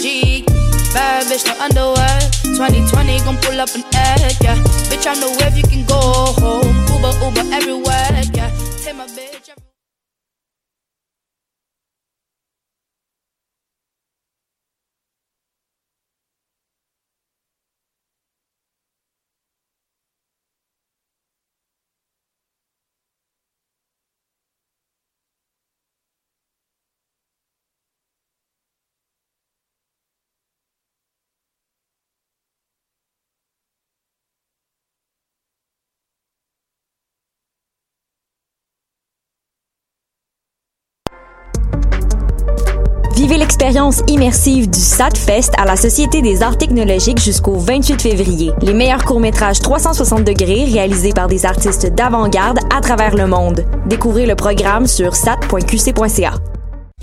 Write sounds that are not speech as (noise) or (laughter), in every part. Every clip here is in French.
magic. Bad bitch, no underwear. 2020 gon' pull up an egg, yeah. Bitch, I know where you can go home. Uber, Uber everywhere, yeah. Take my bitch. L'expérience immersive du SATFest à la Société des arts technologiques jusqu'au 28 février. Les meilleurs courts-métrages 360 degrés réalisés par des artistes d'avant-garde à travers le monde. Découvrez le programme sur sat.qc.ca.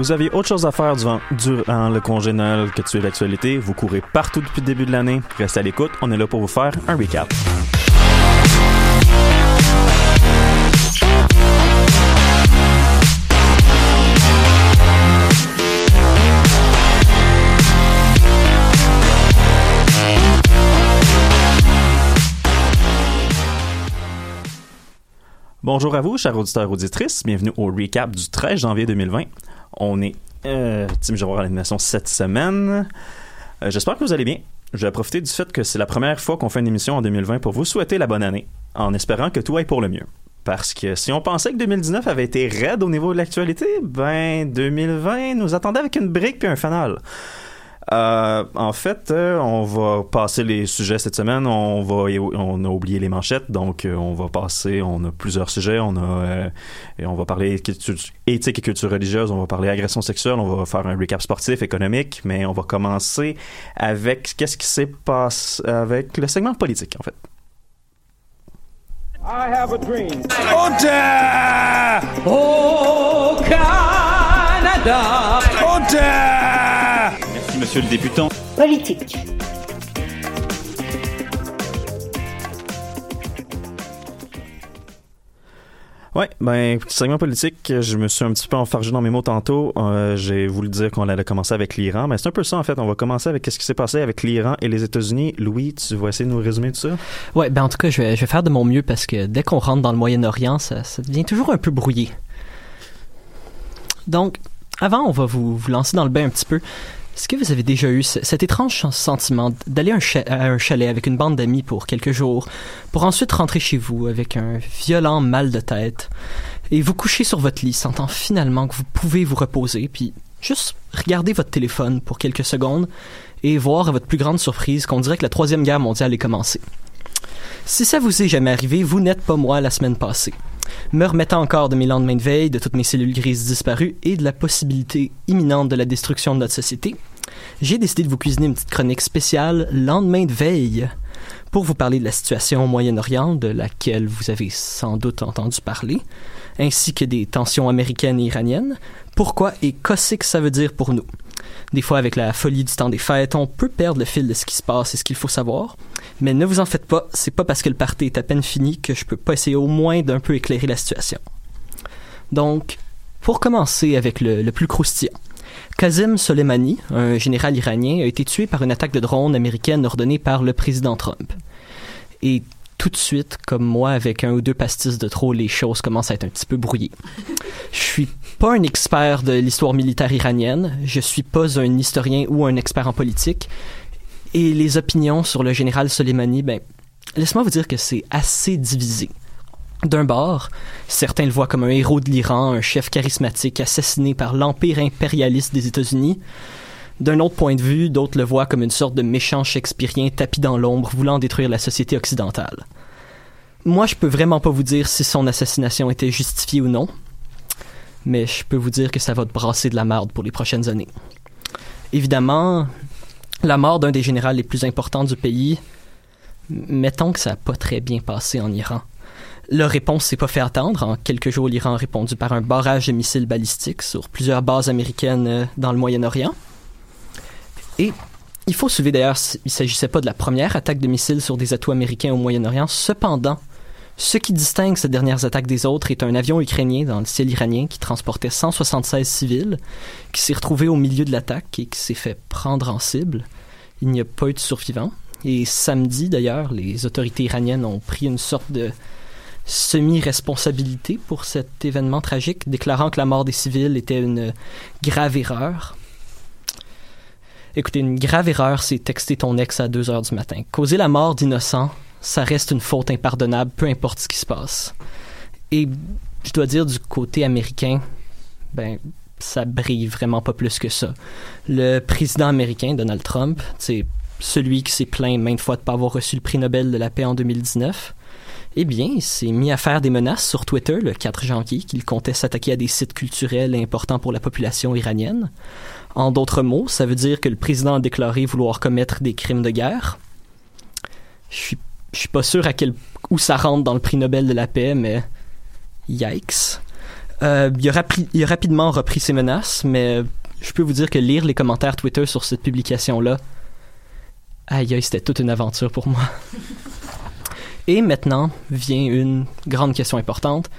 Vous aviez autre chose à faire durant, le congé que de suivre l'actualité. Vous courez partout depuis le début de l'année. Restez à l'écoute. On est là pour vous faire un recap. Bonjour à vous, chers auditeurs et auditrices. Bienvenue au recap du 13 janvier 2020. On est euh, Tim Javard à l'animation cette semaine. Euh, J'espère que vous allez bien. Je vais profiter du fait que c'est la première fois qu'on fait une émission en 2020 pour vous souhaiter la bonne année, en espérant que tout aille pour le mieux. Parce que si on pensait que 2019 avait été raide au niveau de l'actualité, ben 2020 nous attendait avec une brique puis un fanal. Euh, en fait, euh, on va passer les sujets cette semaine. On va, on a oublié les manchettes, donc euh, on va passer. On a plusieurs sujets. On a, euh, et on va parler éthique et culture religieuse. On va parler agression sexuelle. On va faire un recap sportif, économique. Mais on va commencer avec qu'est-ce qui s'est passé avec le segment politique, en fait. I have a dream. Au Canada. Merci, monsieur le députant. Politique. Ouais, ben, segment politique, je me suis un petit peu enfargé dans mes mots tantôt. Euh, J'ai voulu dire qu'on allait commencer avec l'Iran, mais c'est un peu ça en fait. On va commencer avec ce qui s'est passé avec l'Iran et les États-Unis. Louis, tu vas essayer de nous résumer tout ça? Ouais, ben en tout cas, je vais, je vais faire de mon mieux parce que dès qu'on rentre dans le Moyen-Orient, ça, ça devient toujours un peu brouillé. Donc, avant, on va vous, vous lancer dans le bain un petit peu. Est-ce que vous avez déjà eu ce- cet étrange sentiment d'aller à un chalet avec une bande d'amis pour quelques jours, pour ensuite rentrer chez vous avec un violent mal de tête, et vous coucher sur votre lit, sentant finalement que vous pouvez vous reposer, puis juste regarder votre téléphone pour quelques secondes et voir à votre plus grande surprise qu'on dirait que la troisième guerre mondiale est commencée? Si ça vous est jamais arrivé, vous n'êtes pas moi la semaine passée. Me remettant encore de mes lendemains de veille, de toutes mes cellules grises disparues et de la possibilité imminente de la destruction de notre société, j'ai décidé de vous cuisiner une petite chronique spéciale lendemain de veille pour vous parler de la situation au Moyen-Orient, de laquelle vous avez sans doute entendu parler, ainsi que des tensions américaines et iraniennes, pourquoi et qu'est-ce que ça veut dire pour nous? Des fois, avec la folie du temps des fêtes, on peut perdre le fil de ce qui se passe et ce qu'il faut savoir. Mais ne vous en faites pas, c'est pas parce que le party est à peine fini que je peux pas essayer au moins d'un peu éclairer la situation. Donc, pour commencer avec le, le plus croustillant. Qasem Soleimani, un général iranien, a été tué par une attaque de drone américaine ordonnée par le président Trump. Et tout de suite, comme moi, avec un ou deux pastis de trop, les choses commencent à être un petit peu brouillées. Je suis pas un expert de l'histoire militaire iranienne, je suis pas un historien ou un expert en politique, et les opinions sur le général Soleimani, ben, laisse-moi vous dire que c'est assez divisé. D'un bord, certains le voient comme un héros de l'Iran, un chef charismatique assassiné par l'empire impérialiste des États-Unis. D'un autre point de vue, d'autres le voient comme une sorte de méchant shakespearien tapis dans l'ombre voulant détruire la société occidentale. Moi, je peux vraiment pas vous dire si son assassination était justifiée ou non, mais je peux vous dire que ça va te brasser de la merde pour les prochaines années. Évidemment, la mort d'un des généraux les plus importants du pays, mettons que ça n'a pas très bien passé en Iran. Leur réponse s'est pas fait attendre. En quelques jours, l'Iran a répondu par un barrage de missiles balistiques sur plusieurs bases américaines euh, dans le Moyen-Orient. Et il faut soulever d'ailleurs, il ne s'agissait pas de la première attaque de missiles sur des atouts américains au Moyen-Orient. Cependant, ce qui distingue ces dernières attaques des autres est un avion ukrainien dans le ciel iranien qui transportait 176 civils, qui s'est retrouvé au milieu de l'attaque et qui s'est fait prendre en cible. Il n'y a pas eu de survivants. Et samedi, d'ailleurs, les autorités iraniennes ont pris une sorte de semi-responsabilité pour cet événement tragique, déclarant que la mort des civils était une grave erreur. Écoutez, une grave erreur, c'est texter ton ex à 2 heures du matin. Causer la mort d'innocents, ça reste une faute impardonnable, peu importe ce qui se passe. Et je dois dire, du côté américain, ben, ça brille vraiment pas plus que ça. Le président américain, Donald Trump, c'est celui qui s'est plaint maintes fois de ne pas avoir reçu le prix Nobel de la paix en 2019, eh bien, il s'est mis à faire des menaces sur Twitter le 4 janvier qu'il comptait s'attaquer à des sites culturels importants pour la population iranienne. En d'autres mots, ça veut dire que le président a déclaré vouloir commettre des crimes de guerre. Je suis, suis pas sûr à quel où ça rentre dans le prix Nobel de la paix, mais yikes. Euh, il, a rapi- il a rapidement repris ses menaces, mais je peux vous dire que lire les commentaires Twitter sur cette publication-là, aïe aïe, c'était toute une aventure pour moi. (laughs) Et maintenant vient une grande question importante.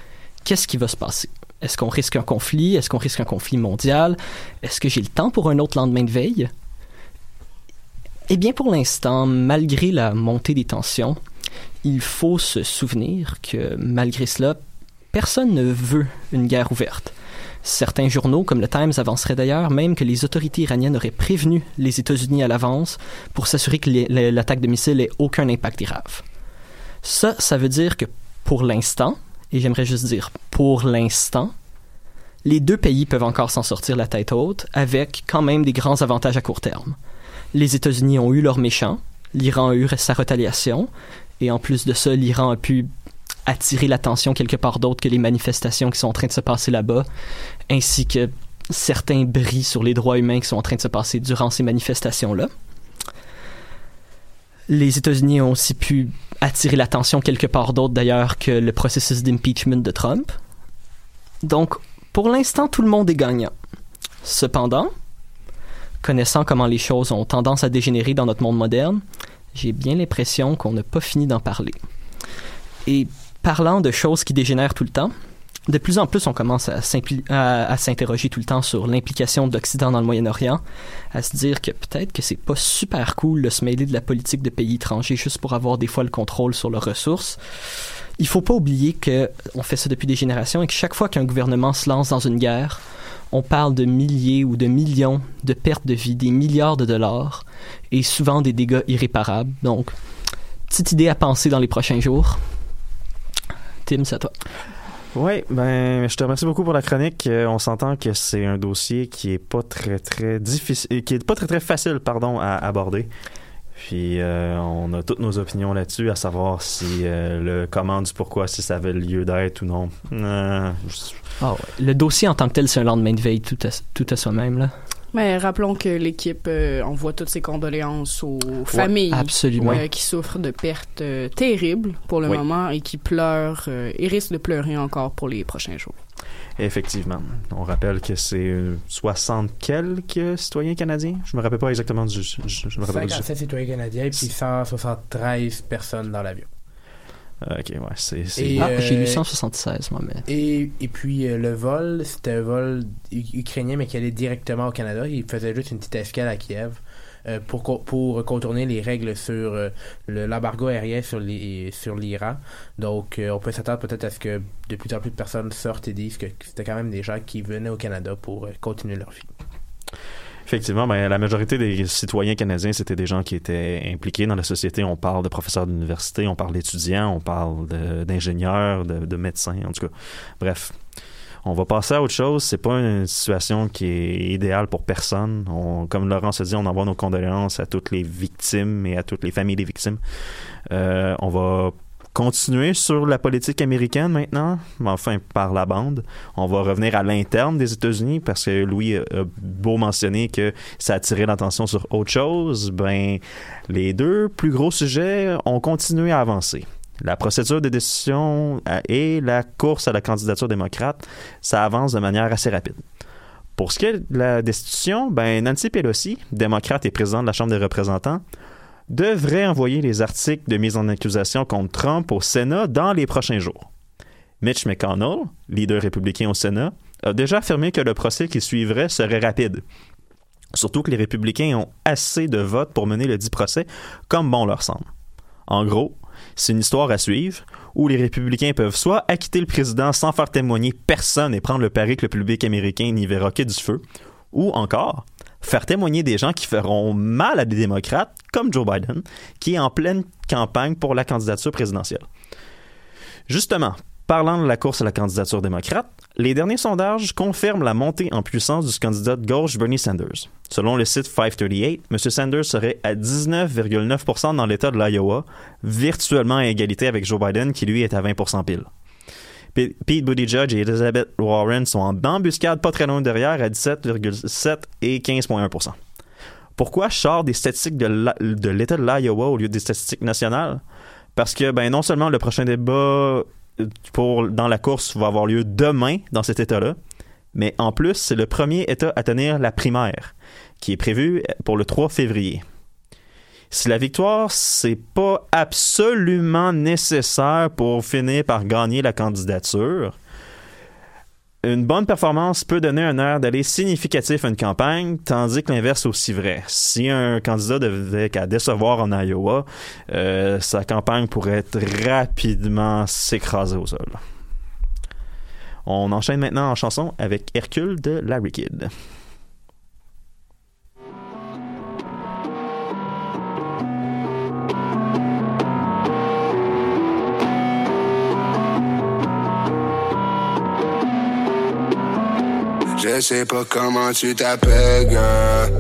Qu'est-ce qui va se passer? Est-ce qu'on risque un conflit? Est-ce qu'on risque un conflit mondial? Est-ce que j'ai le temps pour un autre lendemain de veille? Eh bien, pour l'instant, malgré la montée des tensions, il faut se souvenir que malgré cela, personne ne veut une guerre ouverte. Certains journaux, comme le Times, avanceraient d'ailleurs même que les autorités iraniennes auraient prévenu les États-Unis à l'avance pour s'assurer que l'attaque de missiles ait aucun impact grave. Ça, ça veut dire que pour l'instant, et j'aimerais juste dire pour l'instant, les deux pays peuvent encore s'en sortir la tête haute avec quand même des grands avantages à court terme. Les États-Unis ont eu leur méchant, l'Iran a eu sa retaliation, et en plus de ça, l'Iran a pu attirer l'attention quelque part d'autre que les manifestations qui sont en train de se passer là-bas, ainsi que certains bris sur les droits humains qui sont en train de se passer durant ces manifestations-là. Les États-Unis ont aussi pu attirer l'attention quelque part d'autre d'ailleurs que le processus d'impeachment de Trump. Donc, pour l'instant, tout le monde est gagnant. Cependant, connaissant comment les choses ont tendance à dégénérer dans notre monde moderne, j'ai bien l'impression qu'on n'a pas fini d'en parler. Et parlant de choses qui dégénèrent tout le temps, de plus en plus on commence à, s'interroger tout le temps sur l'implication d'Occident dans le Moyen-Orient, à se dire que peut-être que c'est pas super cool de se mêler de la politique de pays étrangers juste pour avoir des fois le contrôle sur leurs ressources. Il faut pas oublier que on fait ça depuis des générations et que chaque fois qu'un gouvernement se lance dans une guerre, on parle de milliers ou de millions de pertes de vie, des milliards de dollars et souvent des dégâts irréparables. Donc, petite idée à penser dans les prochains jours. Tim, c'est à toi. Oui, ben, je te remercie beaucoup pour la chronique. Euh, on s'entend que c'est un dossier qui est pas très très difficile, qui est pas très très facile, pardon, à aborder. Puis euh, on a toutes nos opinions là-dessus, à savoir si euh, le comment du pourquoi, si ça avait lieu d'être ou non. Euh, Ah ouais. Le dossier en tant que tel, c'est un lendemain de veille tout à, tout à soi-même. Là. Mais rappelons que l'équipe euh, envoie toutes ses condoléances aux familles absolument. euh, qui souffrent de pertes euh, terribles pour le Oui. moment et qui pleurent euh, et risquent de pleurer encore pour les prochains jours. Effectivement. On rappelle que c'est euh, 60 quelques citoyens canadiens. Je me rappelle pas exactement du. Je, je- je me rappelle pas du 57 citoyens canadiens puis 173 personnes dans l'avion. Ah, ok, ouais, c'est. Ah, euh, j'ai lu 176, moi, mais. Et, et puis euh, le vol, c'était un vol ukrainien mais qui allait directement au Canada. Il faisait juste une petite escale à Kiev euh, pour, co- pour contourner les règles sur euh, le- l'embargo aérien sur les- sur l'Iran. Donc euh, on peut s'attendre peut-être à ce que de plus en plus de personnes sortent et disent que c'était quand même des gens qui venaient au Canada pour euh, continuer leur vie. Effectivement, ben, la majorité des citoyens canadiens, c'était des gens qui étaient impliqués dans la société. On parle de professeurs d'université, on parle d'étudiants, on parle d'ingénieurs, de, de médecins, en tout cas. Bref, on va passer à autre chose. C'est pas une situation qui est idéale pour personne. On- comme Laurent se dit, on envoie nos condoléances à toutes les victimes et à toutes les familles des victimes. Euh, on va continuer sur la politique américaine maintenant, mais enfin par la bande. On va revenir à l'interne des États-Unis parce que Louis a beau mentionner que ça a attiré l'attention sur autre chose. Ben, les deux plus gros sujets ont continué à avancer. La procédure de décision euh, et la course à la candidature démocrate, ça avance de manière assez rapide. Pour ce qui est de la destitution, ben Nancy Pelosi, démocrate et présidente de la Chambre des représentants, devrait envoyer les articles de mise en accusation contre Trump au Sénat dans les prochains jours. Mitch McConnell, leader républicain au Sénat, a déjà affirmé que le procès qui suivrait serait rapide. Surtout que les républicains ont assez de votes pour mener le dit procès comme bon leur semble. En gros, c'est une histoire à suivre où les républicains peuvent soit acquitter le président sans faire témoigner personne et prendre le pari que le public américain n'y verra que du feu, ou encore faire témoigner des gens qui feront mal à des démocrates, comme Joe Biden, qui est en pleine campagne pour la candidature présidentielle. Justement, parlant de la course à la candidature démocrate, les derniers sondages confirment la montée en puissance du candidat de gauche Bernie Sanders. Selon le site 538, M. Sanders serait à 19,9% dans l'État de l'Iowa, virtuellement à égalité avec Joe Biden, qui lui est à 20% pile. Pete Buttigieg et Elizabeth Warren sont en embuscade pas très loin derrière à 17,7 et 15,1% Pourquoi je sors des statistiques de l'État de l'Iowa au lieu des statistiques nationales? Parce que ben non seulement le prochain débat pour, dans la course va avoir lieu demain dans cet État-là. Mais en plus, c'est le premier État à tenir la primaire, qui est prévue pour le 3 février. Si la victoire, c'est pas absolument nécessaire pour finir par gagner la candidature, une bonne performance peut donner un air d'aller significatif à une campagne, tandis que l'inverse est aussi vrai. Si un candidat devait qu'à décevoir en Iowa, euh, sa campagne pourrait rapidement s'écraser au sol. On enchaîne maintenant en chanson avec Hercule de Larry Kidd. Je sais pas comment tu t'appelles, girl.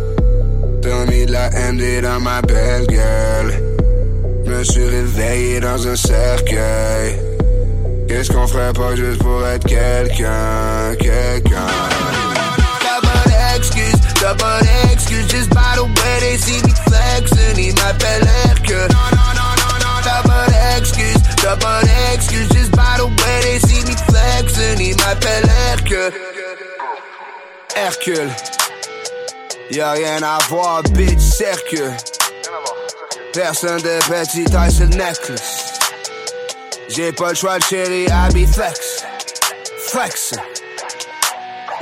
T'as mis de la MD dans ma belle gueule. Me suis réveillé dans un cercueil. Qu'est-ce qu'on ferait pas juste pour être quelqu'un, quelqu'un? T'as pas d'excuse, t'as pas d'excuse. Just by the way they see me flexing, ils m'appellent Hercule. T'as pas d'excuse, t'as pas d'excuse. Just by the way they see me flexing, ils m'appellent Hercule. Hercule. Y'a rien à voir, bitch, cercle. Personne de petit taille le necklace. J'ai pas le choix de chérie, habit flex. Flex.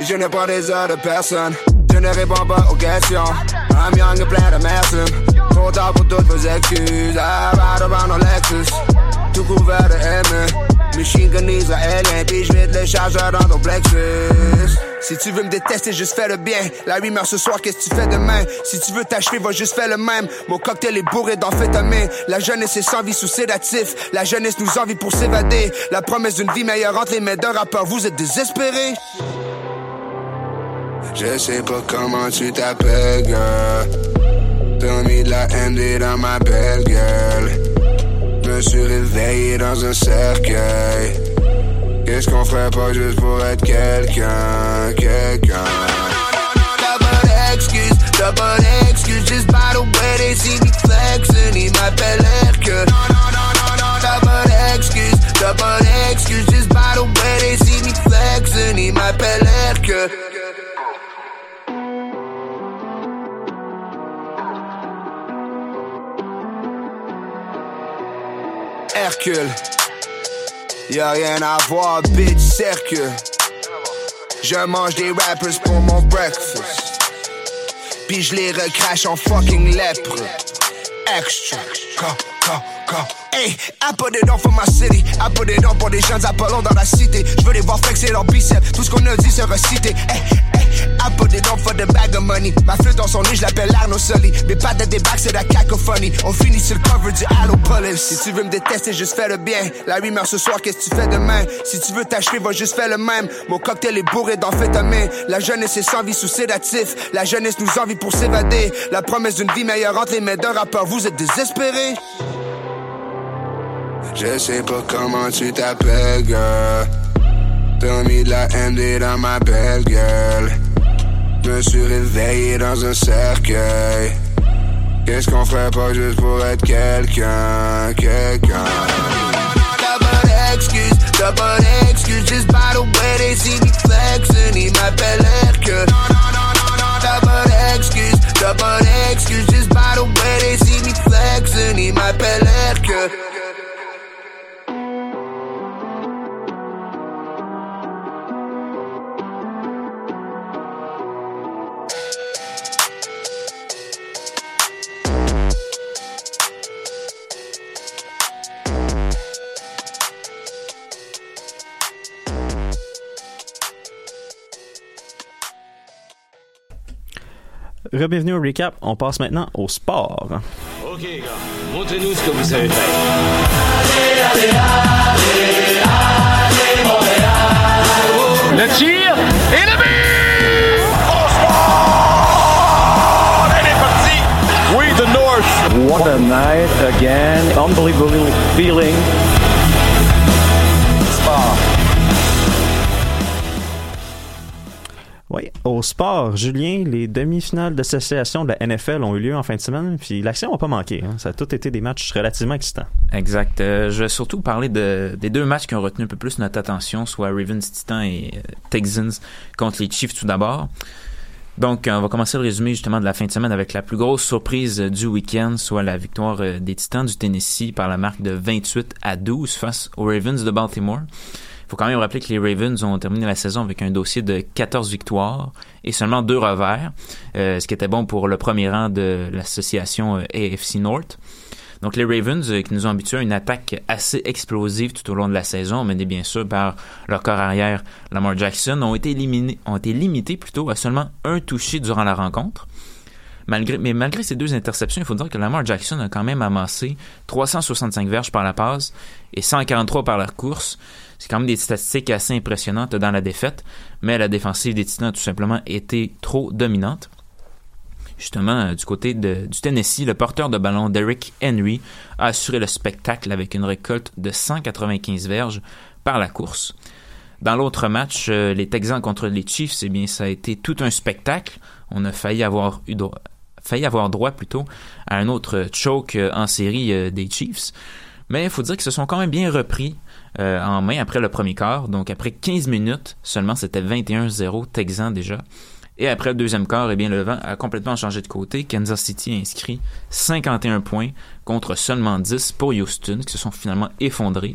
Je n'ai pas des heures de personne. Je ne réponds pas aux questions. I'm young et plein de merci. Trop tard pour toutes vos excuses. I ride around en Lexus. Tout couvert de haine. Machine gun israélien. Puis je les chargeurs dans ton plexus. Si tu veux me détester, juste fais le bien. La rumeur ce soir, qu'est-ce que tu fais demain? Si tu veux t'achever, va juste faire le même. Mon cocktail est bourré d'amphétamine. La jeunesse est sans vie sous sédatif. La jeunesse nous envie pour s'évader. La promesse d'une vie meilleure entre les mains d'un rappeur. Vous êtes désespérés? Je sais pas comment tu t'appelles, girl. T'as mis de la MD dans ma belle gueule. Me suis réveillé dans un cercueil. Qu'est-ce qu'on ferait pas juste pour être quelqu'un, quelqu'un? D'excuse, t'as pas d'excuse. Just by the way they see me flexing, ils m'appellent Hercule. Pas d'excuse, t'as pas d'excuse. Just by the way they see me ils m'appellent Hercule. Hercule. Y'a rien à voir, bitch, cercle. Je mange des rappers pour mon breakfast. Puis je les recrache en fucking lèpre. Extra. Go. Hey, I put it on for my city. I put it on pour des jeunes Apollons dans la cité. Je veux les voir flexer leurs biceps. Tout ce qu'on a dit sera cité. Hey, hey, I put it for the bag of money. Ma flûte dans son nez, je l'appelle Arno Sully. Mes pattes de débarque, c'est la cacophonie. On finit sur le cover du Halo Police. Si tu veux me détester, juste fais le bien. La rumeur ce soir, qu'est-ce que tu fais demain? Si tu veux t'achever, va juste faire le même. Mon cocktail est bourré d'amphétamine. La jeunesse est sans vie sous sédatif. La jeunesse nous envie pour s'évader. La promesse d'une vie meilleure entre les mains d'un rappeur. Vous êtes désespérés? Je sais pas comment tu t'appelles, girl. T'as mis de la MD dans ma belle gueule. Me suis réveillé dans un cercueil. Qu'est-ce qu'on ferait pas juste pour être quelqu'un, quelqu'un? T'as pas d'excuse, t'as pas d'excuse. Just by the way they see me flexing, ils m'appellent Hercule. T'as pas d'excuse, t'as pas d'excuse. Just by the way they see me flexing, ils m'appellent Hercule. Bienvenue au recap. On passe maintenant au sport. Ok, gars, montrez-nous ce que vous savez faire. Le tir et le but! Elle est partie! We the North! What a night again. Unbelievable feeling. Oui, au sport, Julien, les demi-finales d'association de la NFL ont eu lieu en fin de semaine, puis l'action n'a pas manqué. hein. Ça a tout été des matchs relativement excitants. Exact. Euh, je vais surtout parler de, des deux matchs qui ont retenu un peu plus notre attention, soit Ravens Titans et euh, Texans contre les Chiefs tout d'abord. Donc, on va commencer le résumé justement de la fin de semaine avec la plus grosse surprise euh, du week-end, soit la victoire euh, des Titans du Tennessee par la marque de 28 à 12 face aux Ravens de Baltimore. Faut quand même rappeler que les Ravens ont terminé la saison avec un dossier de 14 victoires et seulement deux revers, euh, ce qui était bon pour le premier rang de l'association euh, AFC North. Donc les Ravens, euh, qui nous ont habitués à une attaque assez explosive tout au long de la saison, menée bien sûr par leur corps arrière Lamar Jackson, ont été limités plutôt à seulement un touché durant la rencontre. Mais malgré ces deux interceptions, il faut dire que Lamar Jackson a quand même amassé 365 verges par la passe et 143 par la course. C'est quand même des statistiques assez impressionnantes dans la défaite, mais la défensive des Titans a tout simplement été trop dominante. Justement, euh, du côté du Tennessee, le porteur de ballon Derrick Henry a assuré le spectacle avec une récolte de 195 verges par la course. Dans l'autre match, euh, les Texans contre les Chiefs, eh bien, ça a été tout un spectacle. On a failli avoir droit, failli avoir droit plutôt à un autre choke euh, en série des Chiefs. Mais il faut dire qu'ils se sont quand même bien repris euh, en main après le premier quart. Donc après 15 minutes seulement, c'était 21-0 Texans déjà. Et après le deuxième quart, eh bien, le vent a complètement changé de côté. Kansas City a inscrit 51 points contre seulement 10 pour Houston, qui se sont finalement effondrés.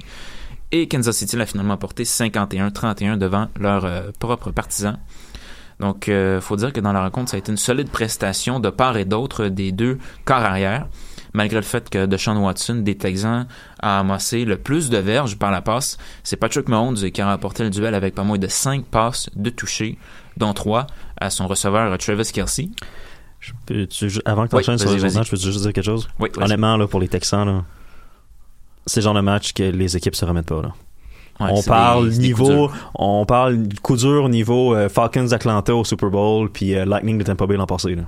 Et Kansas City l'a finalement porté 51-31 devant leurs euh, propres partisans. Donc, il faut dire que dans la rencontre, ça a été une solide prestation de part et d'autre des deux corps arrière, malgré le fait que Deshaun Watson, des Texans, a amassé le plus de verges par la passe. C'est Patrick Mahomes qui a remporté le duel avec pas moins de 5 passes de toucher, dont 3 à son receveur Travis Kelsey. Avant que tu Oui, enchaînes sur vas-y, les matchs, peux-tu juste dire quelque chose? Oui. Honnêtement, là, pour les Texans, là, c'est le genre de match que les équipes se remettent pas. Là. Ouais, on parle des- niveau, on parle coup dur niveau euh, Falcons Atlanta au Super Bowl puis euh, Lightning de Tampa Bay l'an passé. Là.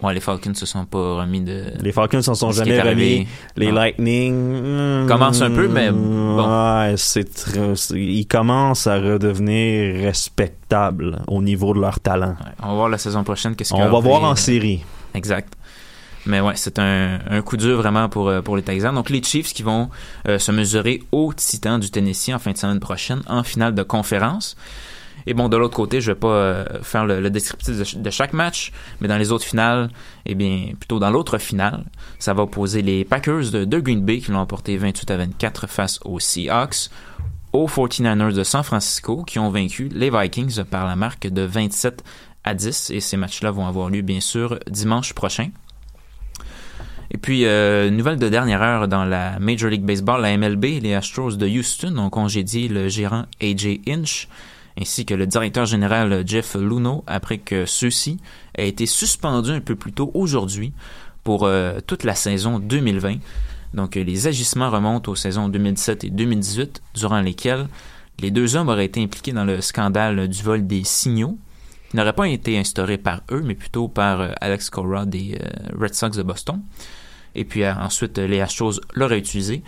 Ouais, les Falcons se sont pas remis de. Les Falcons s'en sont jamais remis. Les. Lightning hmm, Commencent un peu, mais bon. Ouais, c'est très- ils commencent à redevenir respectables au niveau de leur talent. On va voir la saison prochaine qu'est-ce On qu'il y va voir en euh, série. Exact. Mais ouais, c'est un, un coup dur vraiment pour, euh, pour les Texans. Donc les Chiefs qui vont euh, se mesurer aux Titans du Tennessee en fin de semaine prochaine en finale de conférence. Et bon, de l'autre côté, je vais pas euh, faire le, descriptif de, ch- de chaque match, mais dans les autres finales, eh bien, plutôt dans l'autre finale, ça va opposer les Packers de, de Green Bay qui l'ont emporté 28 à 24 face aux Seahawks, aux 49ers de San Francisco qui ont vaincu les Vikings par la marque de 27 à 10 et ces matchs-là vont avoir lieu bien sûr dimanche prochain. Et puis, euh, nouvelle de dernière heure dans la Major League Baseball, la MLB, les Astros de Houston ont congédié le gérant AJ Inch ainsi que le directeur général Jeff Luno après que ceux-ci aient été suspendus un peu plus tôt aujourd'hui pour euh, toute la saison 2020. Donc, euh, les agissements remontent aux saisons 2017 et 2018, durant lesquelles les deux hommes auraient été impliqués dans le scandale du vol des signaux, qui n'aurait pas été instauré par eux, mais plutôt par euh, Alex Cora des euh, Red Sox de Boston. Et puis euh, ensuite, euh, les Astros l'auraient utilisé.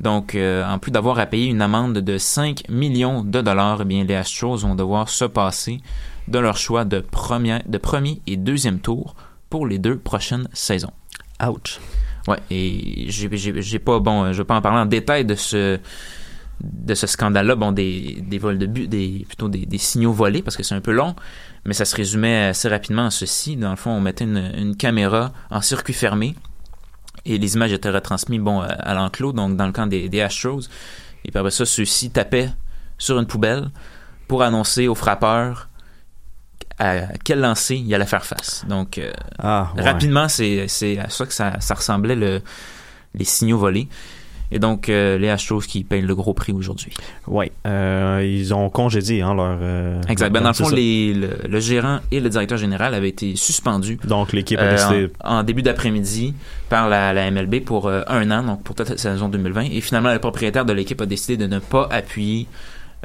Donc, euh, en plus d'avoir à payer une amende de 5 millions de dollars, eh bien, les Astros vont devoir se passer de leur choix de, premier et deuxième tour pour les deux prochaines saisons. Ouch. Ouais, et j'ai- pas, bon, je vais pas en parler en détail de ce de ce scandale-là, bon, des, des vols de but, des, plutôt des, des signaux volés, parce que c'est un peu long, mais ça se résumait assez rapidement en ceci. Dans le fond, on mettait une, une caméra en circuit fermé, et les images étaient retransmises, bon, à, à l'enclos, donc dans le camp des, des Astros, et puis après ça, ceux-ci tapaient sur une poubelle pour annoncer aux frappeurs à quel lancer il allait faire face. Donc, euh, Ah, ouais. rapidement, c'est c'est à ça que ça, ça ressemblait, le, les signaux volés. Et donc, euh, les Astros qui payent le gros prix aujourd'hui. Oui, euh, ils ont congédié hein, leur. euh, Exact. Ben, dans le fond, les- le, le gérant et le directeur général avaient été suspendus. Donc, l'équipe a euh, décidé. en, en début d'après-midi par la, la MLB pour euh, un an, donc pour toute la saison 2020. Et finalement, le propriétaire de l'équipe a décidé de ne pas appuyer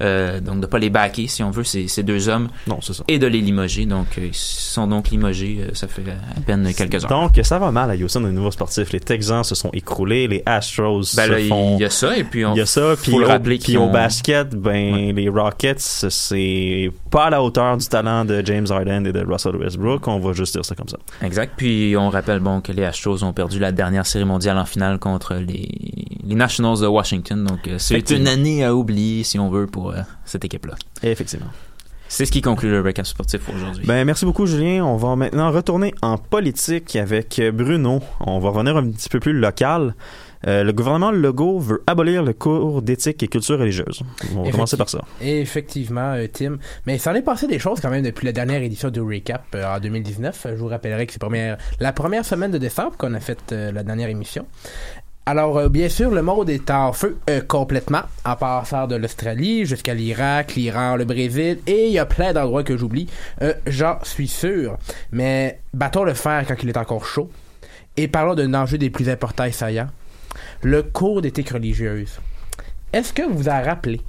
euh, donc de pas les backer si on veut ces, ces deux hommes non, c'est ça. et de les limoger donc euh, ils sont donc limogés euh, ça fait à peine quelques heures Donc, ça va mal à Houston, au niveau sportif. Les Texans se sont écroulés, les Astros ben se là il font... y a ça et puis on Il y a ça, puis au, puis basket, ben les Rockets, c'est pas à la hauteur du talent de James Harden et de Russell Westbrook. On va juste dire ça comme ça. Exact. Puis on rappelle bon que les Astros ont perdu la dernière série mondiale en finale contre les, les Nationals de Washington. Donc c'est une année à oublier si on veut pour euh, cette équipe-là. Effectivement. C'est ce qui conclut le recap sportif pour aujourd'hui. Ben merci beaucoup Julien. On va maintenant retourner en politique avec Bruno. On va revenir un petit peu plus local. Euh, le gouvernement Legault veut abolir le cours d'éthique et culture religieuse. On va commencer par ça. Et effectivement, euh, Tim. Mais ça en est passé des choses quand même depuis la dernière édition du Recap euh, en 2019. Je vous rappellerai que c'est première- la première semaine de décembre qu'on a fait euh, la dernière émission. Alors, euh, bien sûr, le monde est en feu euh, complètement, en passant de l'Australie jusqu'à l'Irak, l'Iran, le Brésil, et il y a plein d'endroits que j'oublie, euh, j'en suis sûr. Mais battons le fer quand il est encore chaud. Et parlons d'un enjeu des plus importants et saillants, le cours d'éthique religieuse. Est-ce que vous vous en rappelez?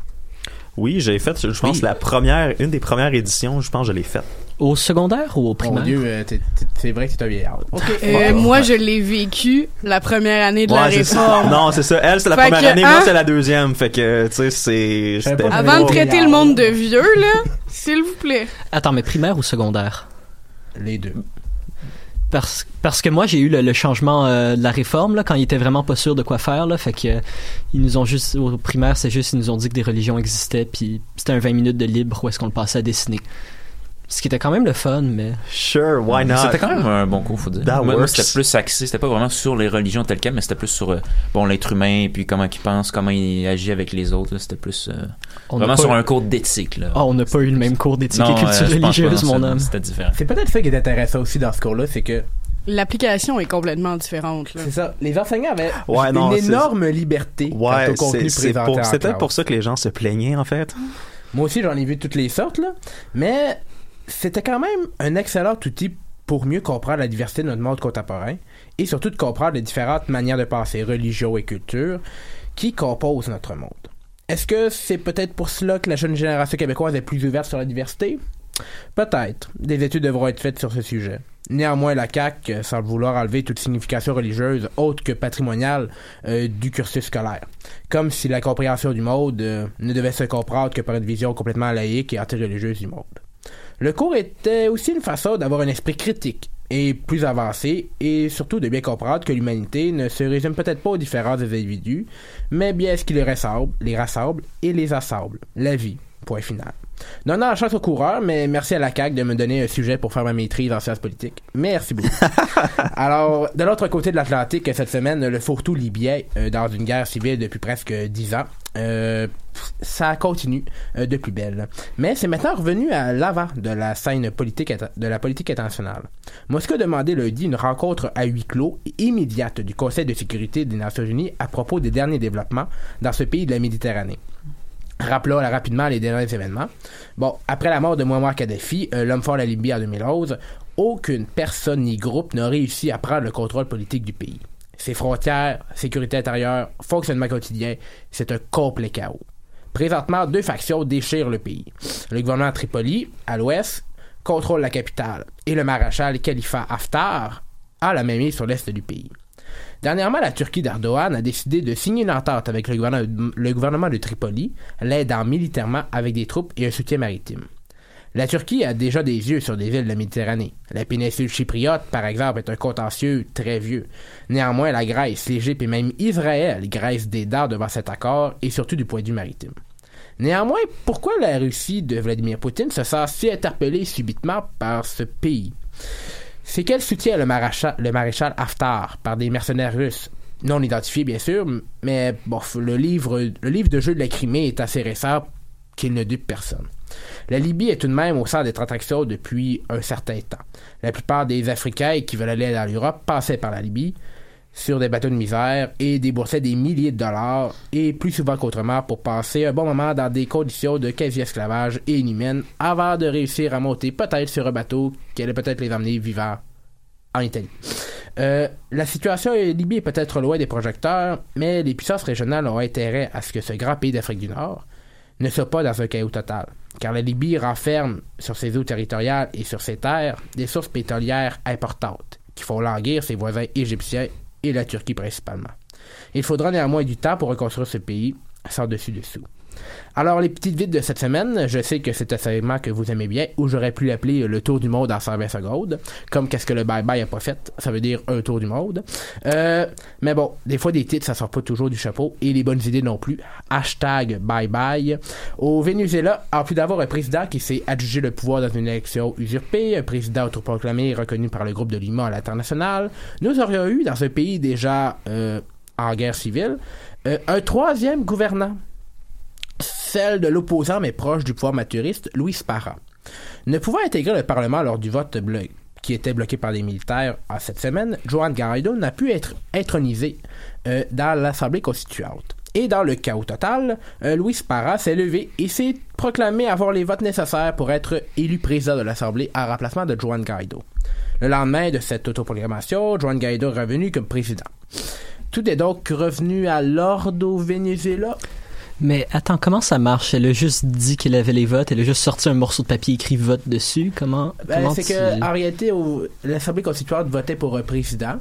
Oui, j'ai fait, je pense, la première, une des premières éditions, je pense, que je l'ai faite. Au secondaire ou au Mon primaire? Dieu, euh, t'es- t'es- c'est vrai que c'est un vieillard. Euh, moi, je l'ai vécu la première année de la Ouais, c'est ça. réforme. Non, c'est ça. Elle, c'est la Fait première que, année, hein? moi, c'est la deuxième. Fait que, tu sais, c'est. c'était Avant de traiter le monde de vieux, là, s'il vous plaît. Attends, mais primaire ou secondaire? Les deux. Parce, parce que moi, j'ai eu le, le changement euh, de la réforme, là, quand ils étaient vraiment pas sûrs de quoi faire, là. Fait que, euh, ils nous ont juste, au primaire, c'est juste, ils nous ont dit que des religions existaient, puis c'était un 20 minutes de libre où est-ce qu'on le passait à dessiner. Ce qui était quand même le fun, mais. Sure, why not? C'était quand même un bon coup, faut dire. That moi, c'était plus axé, c'était pas vraiment sur les religions telles quelles, mais c'était plus sur euh, bon l'être humain, et puis comment il pense, comment il agit avec les autres. là. C'était plus euh, vraiment sur eu- un cours d'éthique. là. Ah, on n'a pas eu le même cours d'éthique et culture euh, religieuse, mon homme. C'était différent. C'est peut-être ça qui est intéressant aussi dans ce cours-là, c'est que L'application est complètement différente. là. c'est ça. Les enseignants avaient Ouais, non, une énorme liberté quant Ouais, au contenu présenté c'est peut-être pour ça que les gens se plaignaient, en fait. Moi aussi, j'en ai vu toutes les sortes, là. Mais c'était quand même un excellent outil pour mieux comprendre la diversité de notre monde contemporain et surtout de comprendre les différentes manières de penser, religions et cultures qui composent notre monde. Est-ce que c'est peut-être pour cela que la jeune génération québécoise est plus ouverte sur la diversité? Peut-être. Des études devront être faites sur ce sujet. Néanmoins, la CAQ, sans vouloir enlever toute signification religieuse autre que patrimoniale euh, du cursus scolaire. Comme si la compréhension du monde euh, ne devait se comprendre que par une vision complètement laïque et anti-religieuse du monde. Le cours était aussi une façon d'avoir un esprit critique et plus avancé et surtout de bien comprendre que l'humanité ne se résume peut-être pas aux différences des individus, mais bien ce qui les rassemble, les rassemble et les assemble. La vie. Point final. Donnant la chance au coureur, mais merci à la CAQ de me donner un sujet pour faire ma maîtrise en sciences politiques. Merci beaucoup. (laughs) Alors, de l'autre côté de l'Atlantique, cette semaine, le fourre-tout libyen, euh, dans une guerre civile depuis presque dix ans, euh, ça continue euh, de plus belle. Mais c'est maintenant revenu à l'avant de la scène politique de la politique internationale. Moscou a demandé lundi une rencontre à huis clos et immédiate du Conseil de sécurité des Nations Unies à propos des derniers développements dans ce pays de la Méditerranée. Rappelons rapidement les derniers événements. Bon, après la mort de Muammar Kadhafi, euh, l'homme fort de la Libye en 2011, aucune personne ni groupe n'a réussi à prendre le contrôle politique du pays. Ses frontières, sécurité intérieure, fonctionnement quotidien, c'est un complet chaos. Présentement, deux factions déchirent le pays. Le gouvernement de Tripoli, à l'ouest, contrôle la capitale, et le maréchal Khalifa Haftar a la même mise sur l'est du pays. Dernièrement, la Turquie d'Erdogan a décidé de signer une entente avec le gouvernement, de Tripoli, l'aidant militairement avec des troupes et un soutien maritime. La Turquie a déjà des yeux sur des villes de la Méditerranée. La péninsule chypriote, par exemple, est un contentieux très vieux. Néanmoins, la Grèce, l'Égypte et même Israël graissent des dents devant cet accord et surtout du point de vue maritime. Néanmoins, pourquoi la Russie de Vladimir Poutine se sent si interpellée subitement par ce pays? C'est qu'elle soutient le maréchal, Haftar par des mercenaires russes? Non identifiés bien sûr, mais bon, le livre, le livre de jeu de la Crimée est assez récent qu'il ne dupe personne. La Libye est tout de même au centre des transactions depuis un certain temps. La plupart des Africains qui veulent aller dans l'Europe passaient par la Libye sur des bateaux de misère et déboursaient des milliers de dollars et plus souvent qu'autrement pour passer un bon moment dans des conditions de quasi-esclavage et inhumaines avant de réussir à monter peut-être sur un bateau qui allait peut-être les emmener vivants en Italie. Euh, la situation en Libye est peut-être loin des projecteurs, mais les puissances régionales ont intérêt à ce que ce grand pays d'Afrique du Nord ne soit pas dans un chaos total, car la Libye renferme sur ses eaux territoriales et sur ses terres des sources pétrolières importantes qui font languir ses voisins égyptiens et la Turquie principalement. Il faudra néanmoins du temps pour reconstruire ce pays sans dessus-dessous. Alors, les petites vides de cette semaine, je sais que c'est un segment que vous aimez bien, ou j'aurais pu l'appeler le tour du monde en 120 secondes. Comme qu'est-ce que le bye-bye a pas fait, ça veut dire un tour du monde. Euh, mais bon, des fois, des titres, ça sort pas toujours du chapeau, et les bonnes idées non plus. Hashtag bye-bye. Au Venezuela, en plus d'avoir un président qui s'est adjugé le pouvoir dans une élection usurpée, un président autoproclamé et reconnu par le groupe de Lima à l'international, nous aurions eu, dans un pays déjà euh, en guerre civile, euh, un troisième gouvernant celle de l'opposant mais proche du pouvoir maturiste, Louis Parra. Ne pouvant intégrer le Parlement lors du vote qui était bloqué par les militaires à cette semaine, Juan Guaido n'a pu être intronisé euh, dans l'Assemblée constituante. Et dans le chaos total, euh, Luis Parra s'est levé et s'est proclamé avoir les votes nécessaires pour être élu président de l'Assemblée en remplacement de Juan Guaido. Le lendemain de cette autoproclamation, Juan Guaido est revenu comme président. Tout est donc revenu à l'ordre au Venezuela? Mais attends, comment ça marche? Elle a juste dit qu'elle avait les votes, elle a juste sorti un morceau de papier écrit vote dessus. Comment? Ben, comment c'est tu- que en réalité, au- l'Assemblée constituante votait pour un président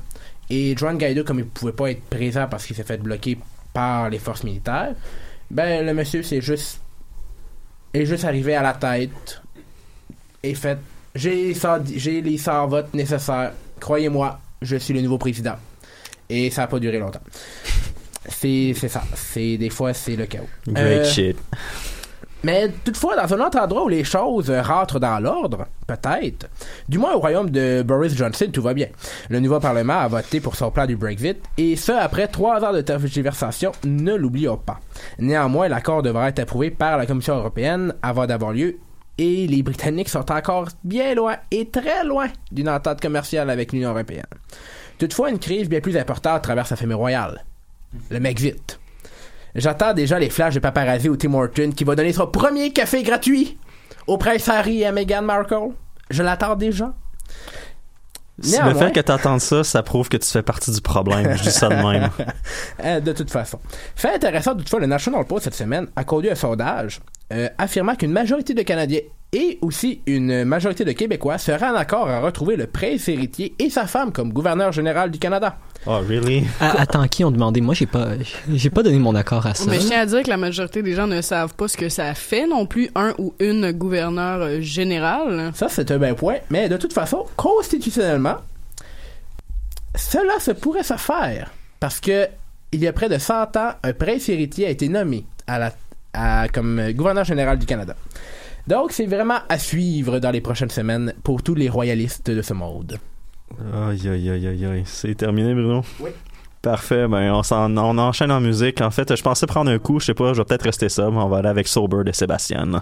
et Juan Guaido, comme il pouvait pas être présent parce qu'il s'est fait bloquer par les forces militaires, ben le monsieur c'est juste est juste arrivé à la tête et fait j'ai les 100 j'ai les 100 votes nécessaires. Croyez-moi, je suis le nouveau président. Et ça a pas duré longtemps. C'est c'est ça. C'est des fois c'est le chaos. Great Euh, shit. mais toutefois, dans un autre endroit où les choses rentrent dans l'ordre, peut-être, du moins au royaume de Boris Johnson, tout va bien. Le nouveau Parlement a voté pour son plan du Brexit, et ce, après trois ans de tergiversation, ne l'oublions pas. Néanmoins, l'accord devra être approuvé par la Commission européenne avant d'avoir lieu, et les Britanniques sont encore bien loin, et très loin, d'une entente commerciale avec l'Union européenne. Toutefois, une crise bien plus importante traverse la famille royale. Le Brexit. J'attends déjà les flashs de paparazzi au Tim Horton qui va donner son premier café gratuit au prince Harry et à Meghan Markle. Je l'attends déjà. Si le fait que t'entends ça, ça prouve que tu fais partie du problème. Je dis ça de même. (laughs) Euh, de toute façon. Fait intéressant, toutefois, le National Post cette semaine a conduit un sondage euh, affirmant qu'une majorité de Canadiens et aussi une majorité de Québécois seraient en accord à retrouver le prince héritier et sa femme comme gouverneur général du Canada. Oh, really? Ah, attends, qui ont demandé? Moi, j'ai pas, j'ai pas donné mon accord à ça. Mais je tiens à dire que la majorité des gens ne savent pas ce que ça fait non plus, un ou une gouverneur euh, général. Ça, c'est un bon point. Mais de toute façon, constitutionnellement, cela se pourrait se faire. Parce que il y a près de 100 ans, un prince héritier a été nommé à la, à- comme gouverneur général du Canada. Donc, c'est vraiment à suivre dans les prochaines semaines pour tous les royalistes de ce monde. Aïe, aïe, aïe, aïe, aïe. C'est terminé, Bruno? Oui. Parfait, ben on, s'en- on enchaîne en musique. En fait, je pensais prendre un coup, je sais pas, je vais peut-être rester ça, mais on va aller avec Sober de Sébastien.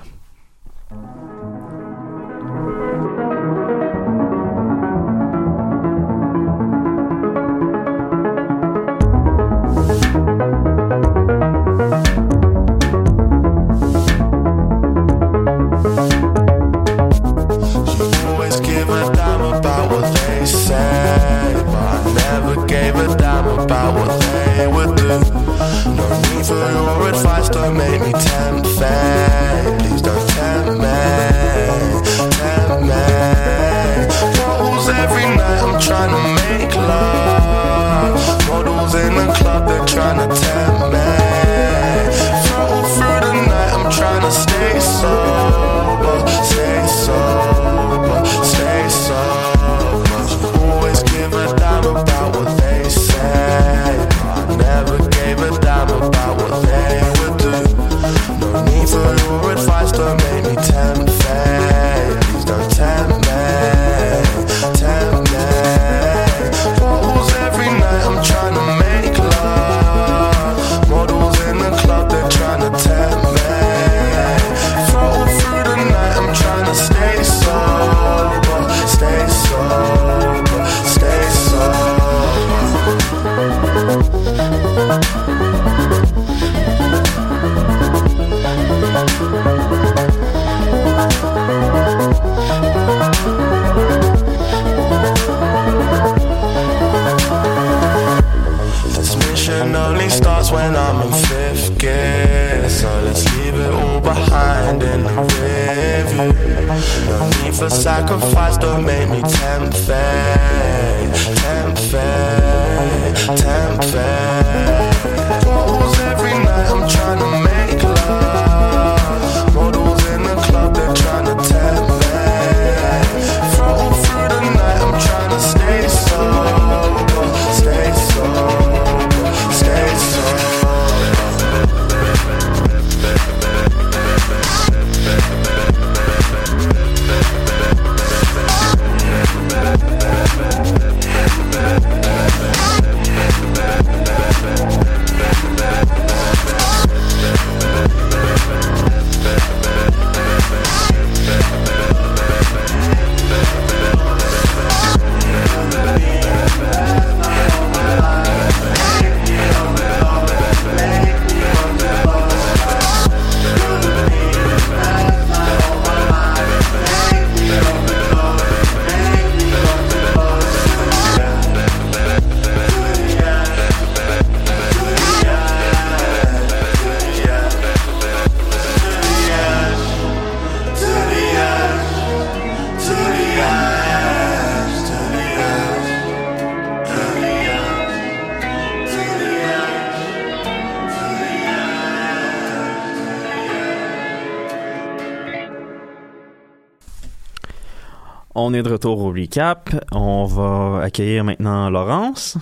Recap. On va accueillir maintenant Laurence.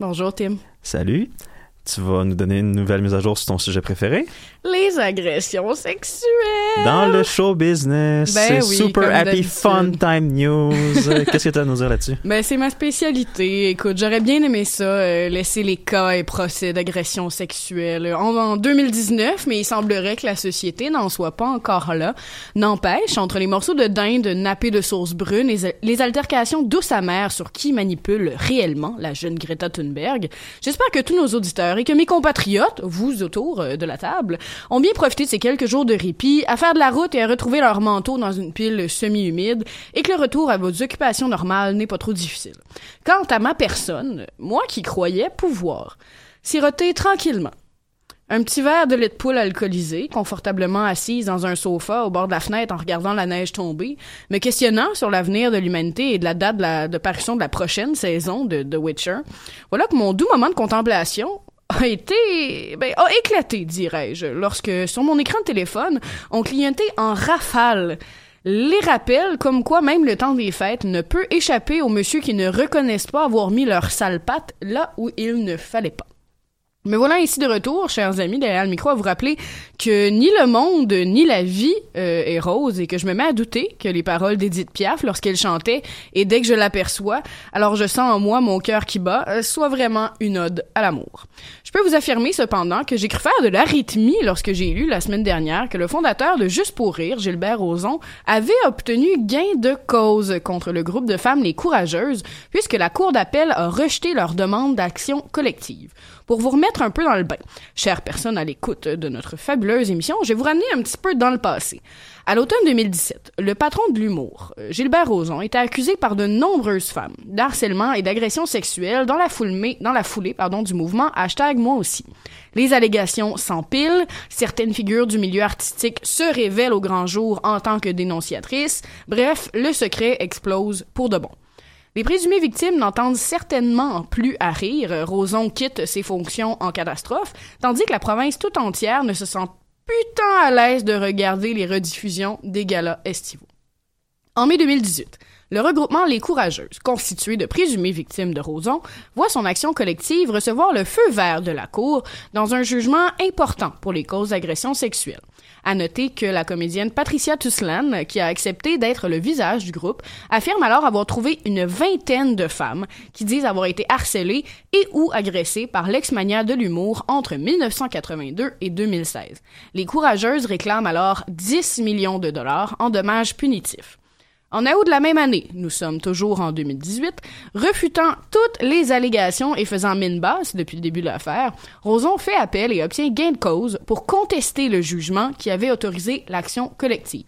Bonjour, Tim. Salut. Tu vas nous donner une nouvelle mise à jour sur ton sujet préféré? Les agressions sexuelles. Dans le show business. Ben C'est oui, super happy fun time news. Euh, Qu'est-ce que tu as à nous dire là-dessus? Ben, c'est ma spécialité. Écoute, j'aurais bien aimé ça, euh, laisser les cas et procès d'agression sexuelle en, en 2019, mais il semblerait que la société n'en soit pas encore là. N'empêche, entre les morceaux de dinde nappés de sauce brune et les altercations douces amères sur qui manipule réellement la jeune Greta Thunberg, j'espère que tous nos auditeurs et que mes compatriotes, vous autour euh, de la table, ont bien profité de ces quelques jours de répit à de la route et à retrouver leur manteau dans une pile semi-humide et que le retour à vos occupations normales n'est pas trop difficile. Quant à ma personne, moi qui croyais pouvoir siroter tranquillement un petit verre de lait de poule alcoolisé, confortablement assise dans un sofa au bord de la fenêtre en regardant la neige tomber, me questionnant sur l'avenir de l'humanité et de la date de, de parution de la prochaine saison de The Witcher, voilà que mon doux moment de contemplation a été, ben, a éclaté, dirais-je, lorsque sur mon écran de téléphone, on clignait en rafale les rappels comme quoi même le temps des fêtes ne peut échapper aux messieurs qui ne reconnaissent pas avoir mis leur sale patte là où il ne fallait pas. Me voilà ici de retour, chers amis, derrière le micro, à vous rappeler que ni le monde ni la vie euh, est rose et que je me mets à douter que les paroles d'Edith Piaf lorsqu'elle chantait et dès que je l'aperçois, alors je sens en moi mon cœur qui bat, euh, soit vraiment une ode à l'amour. Je peux vous affirmer cependant que j'ai cru faire de l'arythmie lorsque j'ai lu la semaine dernière que le fondateur de Juste pour rire, Gilbert Rozon, avait obtenu gain de cause contre le groupe de femmes Les Courageuses puisque la Cour d'appel a rejeté leur demande d'action collective. Pour vous remettre un peu dans le bain, chère personne à l'écoute de notre fabuleuse émission, je vais vous ramener un petit peu dans le passé. À l'automne 2017, le patron de l'humour, euh, Gilbert Rozon, était accusé par de nombreuses femmes d'harcèlement et d'agression sexuelle dans la, foulée, dans la foulée du mouvement hashtag moi aussi. Les allégations s'empilent, certaines figures du milieu artistique se révèlent au grand jour en tant que dénonciatrices, bref, le secret explose pour de bon. Les présumées victimes n'entendent certainement plus à rire. Roson quitte ses fonctions en catastrophe, tandis que la province tout entière ne se sent putain à l'aise de regarder les rediffusions des galas estivaux. En mai 2018, le regroupement Les Courageuses, constitué de présumées victimes de Roson, voit son action collective recevoir le feu vert de la Cour dans un jugement important pour les causes d'agression sexuelle. À noter que la comédienne Patricia Tuslan, qui a accepté d'être le visage du groupe, affirme alors avoir trouvé une vingtaine de femmes qui disent avoir été harcelées et ou agressées par l'ex-mania de l'humour entre 1982 et 2016. Les courageuses réclament alors 10 millions de dollars en dommages punitifs. En août de la même année, nous sommes toujours en 2018, refutant toutes les allégations et faisant mine basse depuis le début de l'affaire, Roson fait appel et obtient gain de cause pour contester le jugement qui avait autorisé l'action collective.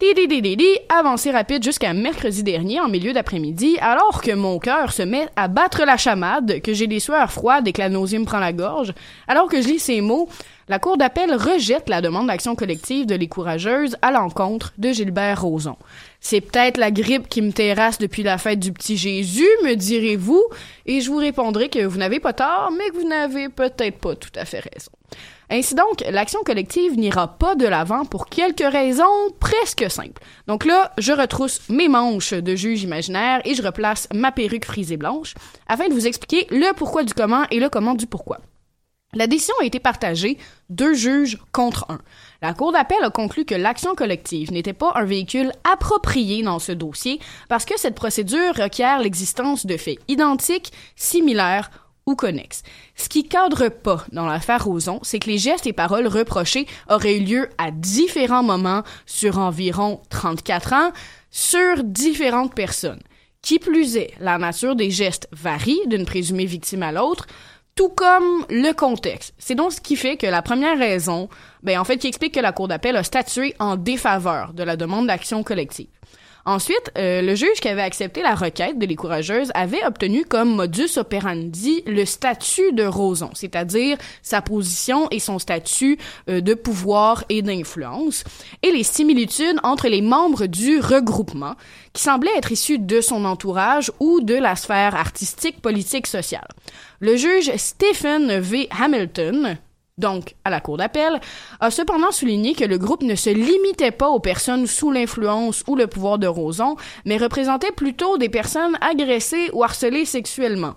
Didi, avancée rapide jusqu'à mercredi dernier en milieu d'après-midi, alors que mon cœur se met à battre la chamade, que j'ai des sueurs froides et que la nausée me prend la gorge, alors que je lis ces mots, la Cour d'appel rejette la demande d'action collective de Les Courageuses à l'encontre de Gilbert Rozon. C'est peut-être la grippe qui me terrasse depuis la fête du petit Jésus, me direz-vous, et je vous répondrai que vous n'avez pas tort, mais que vous n'avez peut-être pas tout à fait raison. Ainsi donc, l'action collective n'ira pas de l'avant pour quelques raisons presque simples. Donc là, je retrousse mes manches de juge imaginaire et je replace ma perruque frisée blanche afin de vous expliquer le pourquoi du comment et le comment du pourquoi. La décision a été partagée, deux juges contre un. La Cour d'appel a conclu que l'action collective n'était pas un véhicule approprié dans ce dossier parce que cette procédure requiert l'existence de faits identiques, similaires ou connexes. Ce qui cadre pas dans l'affaire Roson, c'est que les gestes et paroles reprochés auraient eu lieu à différents moments sur environ 34 ans sur différentes personnes. Qui plus est, la nature des gestes varie d'une présumée victime à l'autre, tout comme le contexte. C'est donc ce qui fait que la première raison, ben en fait, qui explique que la Cour d'appel a statué en défaveur de la demande d'action collective. Ensuite, euh, le juge qui avait accepté la requête de Les Courageuses avait obtenu comme modus operandi le statut de Roson, c'est-à-dire sa position et son statut euh, de pouvoir et d'influence, et les similitudes entre les membres du regroupement, qui semblaient être issus de son entourage ou de la sphère artistique, politique, sociale. Le juge Stephen V. Hamilton, donc à la Cour d'appel, a cependant souligné que le groupe ne se limitait pas aux personnes sous l'influence ou le pouvoir de Roson, mais représentait plutôt des personnes agressées ou harcelées sexuellement.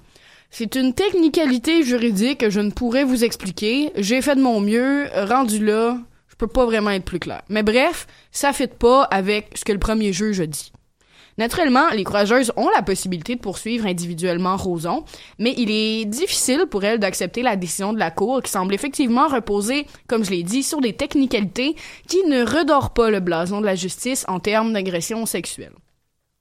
C'est une technicalité juridique que je ne pourrais vous expliquer. J'ai fait de mon mieux, rendu là, je peux pas vraiment être plus clair. Mais bref, ça fit pas avec ce que le premier juge dit. Naturellement, les courageuses ont la possibilité de poursuivre individuellement Roson, mais il est difficile pour elles d'accepter la décision de la Cour qui semble effectivement reposer, comme je l'ai dit, sur des technicalités qui ne redorent pas le blason de la justice en termes d'agression sexuelle.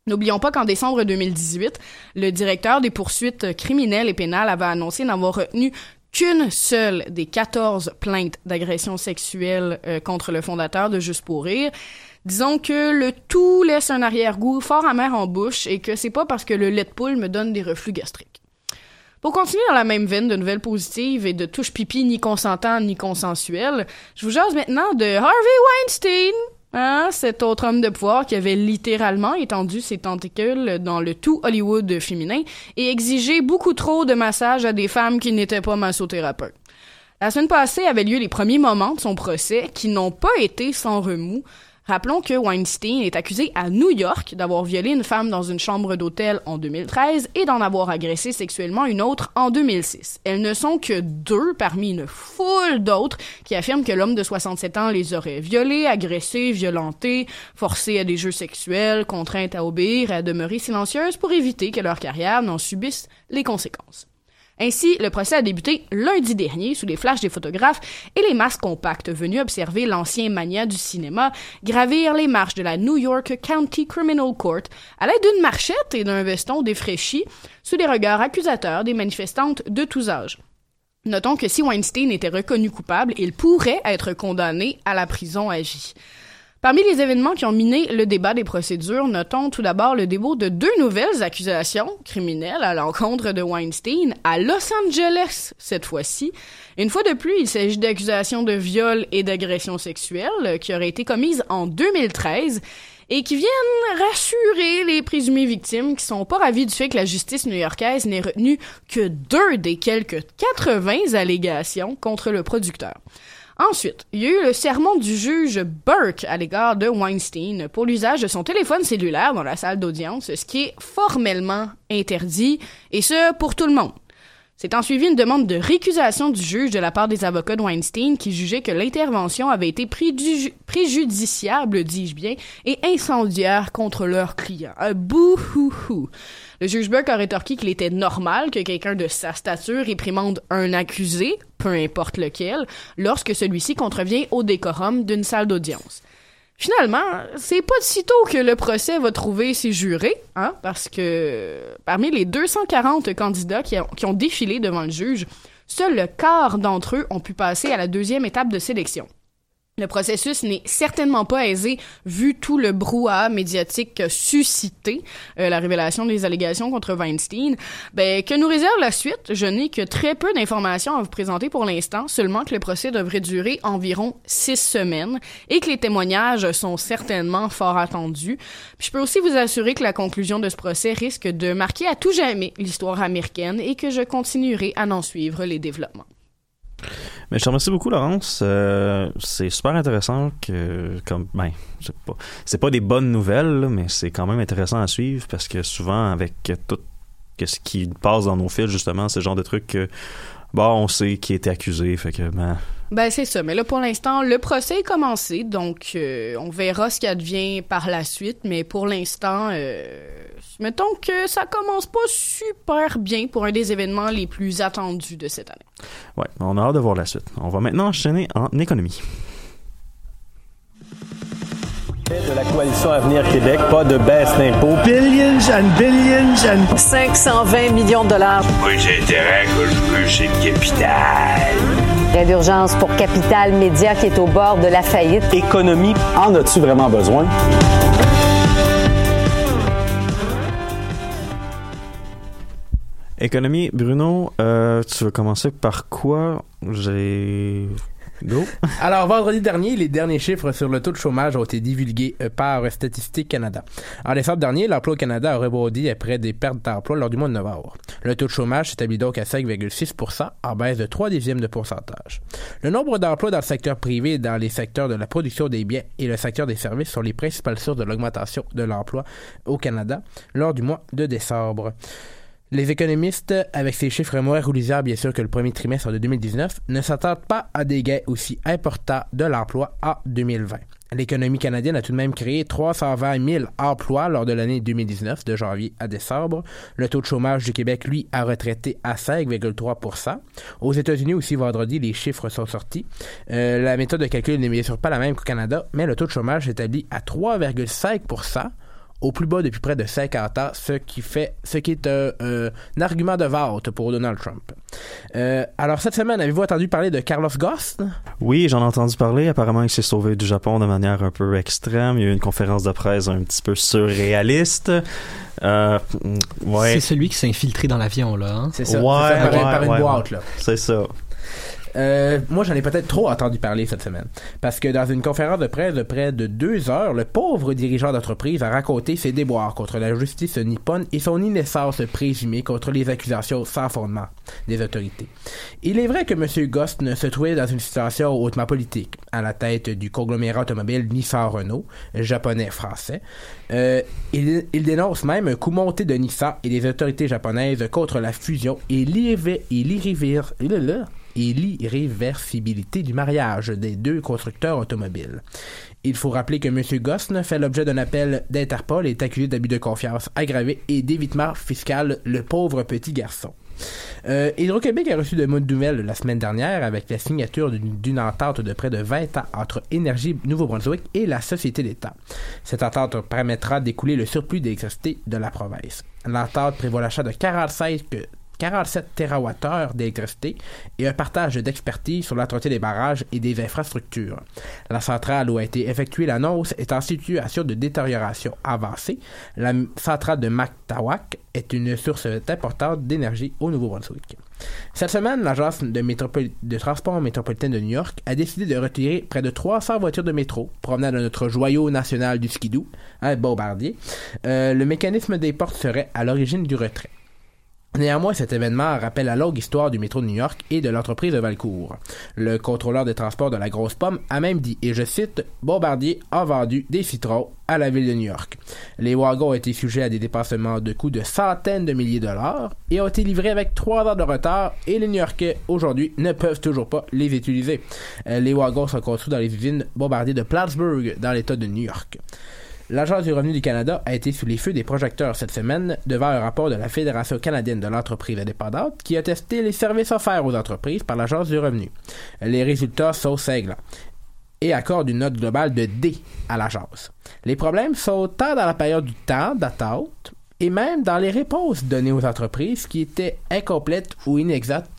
N'oublions pas qu'en décembre 2018, le directeur des poursuites criminelles et pénales avait annoncé n'avoir retenu qu'une seule des 14 plaintes d'agression sexuelle euh, contre le fondateur de Juste pour rire. Disons que le tout laisse un arrière-goût fort amer en bouche et que c'est pas parce que le lait de poule me donne des reflux gastriques. Pour continuer dans la même veine de nouvelles positives et de touche pipi ni consentant ni consensuel, je vous jase maintenant de Harvey Weinstein, hein, cet autre homme de pouvoir qui avait littéralement étendu ses tentacules dans le tout Hollywood féminin et exigé beaucoup trop de massages à des femmes qui n'étaient pas massothérapeutes. La semaine passée avaient lieu les premiers moments de son procès qui n'ont pas été sans remous, Rappelons que Weinstein est accusé à New York d'avoir violé une femme dans une chambre d'hôtel en 2013 et d'en avoir agressé sexuellement une autre en 2006. Elles ne sont que deux parmi une foule d'autres qui affirment que l'homme de 67 ans les aurait violées, agressées, violentées, forcées à des jeux sexuels, contraintes à obéir et à demeurer silencieuses pour éviter que leur carrière n'en subisse les conséquences. Ainsi, le procès a débuté lundi dernier sous les flashs des photographes et les masques compacts venus observer l'ancien mania du cinéma gravir les marches de la New York County Criminal Court à l'aide d'une marchette et d'un veston défraîchi sous les regards accusateurs des manifestantes de tous âges. Notons que si Weinstein était reconnu coupable, il pourrait être condamné à la prison à vie. Parmi les événements qui ont miné le débat des procédures, notons tout d'abord le début de deux nouvelles accusations criminelles à l'encontre de Weinstein à Los Angeles cette fois-ci. Une fois de plus, il s'agit d'accusations de viol et d'agression sexuelle qui auraient été commises en 2013 et qui viennent rassurer les présumées victimes qui sont pas ravis du fait que la justice new-yorkaise n'ait retenu que deux des quelques 80 allégations contre le producteur. Ensuite, il y a eu le sermon du juge Burke à l'égard de Weinstein pour l'usage de son téléphone cellulaire dans la salle d'audience, ce qui est formellement interdit, et ce, pour tout le monde. C'est en suivi une demande de récusation du juge de la part des avocats de Weinstein qui jugeaient que l'intervention avait été préjudiciable, dis-je bien, et incendiaire contre leur client. Un bouhouhou. Le juge Burke a rétorqué qu'il était normal que quelqu'un de sa stature réprimande un accusé, peu importe lequel, lorsque celui-ci contrevient au décorum d'une salle d'audience. Finalement, c'est pas de sitôt que le procès va trouver ses jurés, hein, parce que parmi les 240 candidats qui, qui ont défilé devant le juge, seul le quart d'entre eux ont pu passer à la deuxième étape de sélection. Le processus n'est certainement pas aisé vu tout le brouhaha médiatique suscité euh, la révélation des allégations contre Weinstein. Ben, que nous réserve la suite? Je n'ai que très peu d'informations à vous présenter pour l'instant, seulement que le procès devrait durer environ six semaines et que les témoignages sont certainement fort attendus. Puis je peux aussi vous assurer que la conclusion de ce procès risque de marquer à tout jamais l'histoire américaine et que je continuerai à en suivre les développements. Mais je te remercie beaucoup, Laurence. Euh, c'est super intéressant que, comme, ben, c'est pas, des bonnes nouvelles, mais c'est quand même intéressant à suivre parce que souvent, avec tout ce qui passe dans nos fils, justement, le genre de trucs que, bon, on sait qui était accusé, fait que, ben, Ben c'est ça, mais là pour l'instant le procès est commencé, donc euh, on verra ce qui advient par la suite, mais pour l'instant, euh, mettons que ça commence pas super bien pour un des événements les plus attendus de cette année. ouais, on a hâte de voir la suite. On va maintenant enchaîner en économie. de la coalition Avenir Québec, pas de baisse d'impôts. Billions and billions and 520 millions de dollars. Moi, j'ai intérêt que je veux, c'est le capital. L'aide d'urgence pour Capital Média qui est au bord de la faillite. Économie, en as-tu vraiment besoin? Économie, Bruno, euh, tu veux commencer par quoi? J'ai... Go. (laughs) Alors, vendredi dernier, les derniers chiffres sur le taux de chômage ont été divulgués euh, par Statistique Canada. En décembre dernier, l'emploi au Canada a rebondi après des pertes d'emploi lors du mois de novembre. Le taux de chômage s'établit donc à 5,6% en baisse de 3 dixièmes de pourcentage. Le nombre d'emplois dans le secteur privé dans les secteurs de la production des biens et le secteur des services sont les principales sources de l'augmentation de l'emploi au Canada lors du mois de décembre. Les économistes, avec ces chiffres moins reluisants bien sûr que le premier trimestre de 2019, ne s'attendent pas à des gains aussi importants de l'emploi en 2020. L'économie canadienne a tout de même créé 320 000 emplois lors de l'année 2019, de janvier à décembre. Le taux de chômage du Québec, lui, a retraité à 5,3% Aux États-Unis aussi, vendredi, les chiffres sont sortis. Euh, la méthode de calcul n'est bien sûr pas la même qu'au Canada, mais le taux de chômage s'établit à 3,5 au plus bas depuis près de 50 ans, ce qui fait, ce qui est un, un- un argument de vote pour Donald Trump. Euh, alors cette semaine, avez-vous entendu parler de Carlos Ghosn? Oui, j'en ai entendu parler. Apparemment, il s'est sauvé du Japon de manière un peu extrême. Il y a eu une conférence de presse un petit peu surréaliste. Euh, ouais. C'est celui qui s'est infiltré dans l'avion, là. hein? C'est ça. Ouais, ouais, une ouais, boîte, ouais. là. C'est ça. Euh, moi, j'en ai peut-être trop entendu parler cette semaine. Parce que dans une conférence de presse de près de deux heures, le pauvre dirigeant d'entreprise a raconté ses déboires contre la justice nippone et son innocence présumée contre les accusations sans fondement des autorités. Il est vrai que M. Ghost ne se trouvait dans une situation hautement politique, à la tête du conglomérat automobile Nissan-Renault, japonais-français. Euh, il, dénonce même un coup monté de Nissan et des autorités japonaises contre la fusion et l'irré- et l'irréversibilité du mariage des deux constructeurs automobiles. Il faut rappeler que M. Gosn fait l'objet d'un appel d'Interpol et est accusé d'abus de confiance aggravé et d'évitement fiscal, le pauvre petit garçon. Euh, Hydro-Québec a reçu de bonnes nouvelles la semaine dernière avec la signature d'une entente de près de 20 ans entre Énergie Nouveau-Brunswick et la Société d'État. Cette entente permettra d'écouler le surplus d'électricité de la province. L'entente prévoit l'achat de 45 47 TWh d'électricité et un partage d'expertise sur l'entretien des barrages et des infrastructures. La centrale où a été effectuée l'annonce est en situation de détérioration avancée. La centrale de Mactawac est une source importante d'énergie au Nouveau-Brunswick. Cette semaine, l'agence de, transport métropolitain de New York a décidé de retirer près de 300 voitures de métro provenant de notre joyau national du skidoo, un bombardier. Euh, le mécanisme des portes serait à l'origine du retrait. Néanmoins, cet événement rappelle la longue histoire du métro de New York et de l'entreprise de Valcourt. Le contrôleur des transports de la Grosse Pomme a même dit, et je cite, Bombardier a vendu des citrons à la ville de New York. Les wagons ont été sujets à des dépassements de coûts de centaines de milliers de dollars et ont été livrés avec trois heures de retard et les New-Yorkais aujourd'hui ne peuvent toujours pas les utiliser. Euh, Les wagons sont construits dans les usines Bombardier de Plattsburgh dans l'État de New York. L'Agence du revenu du Canada a été sous les feux des projecteurs cette semaine devant un rapport de la Fédération canadienne de l'entreprise indépendante qui a testé les services offerts aux entreprises par l'Agence du revenu. Les résultats sont cinglants et accorde une note globale de D à l'agence. Les problèmes sont tant dans la période du temps d'attente et même dans les réponses données aux entreprises qui étaient incomplètes ou inexactes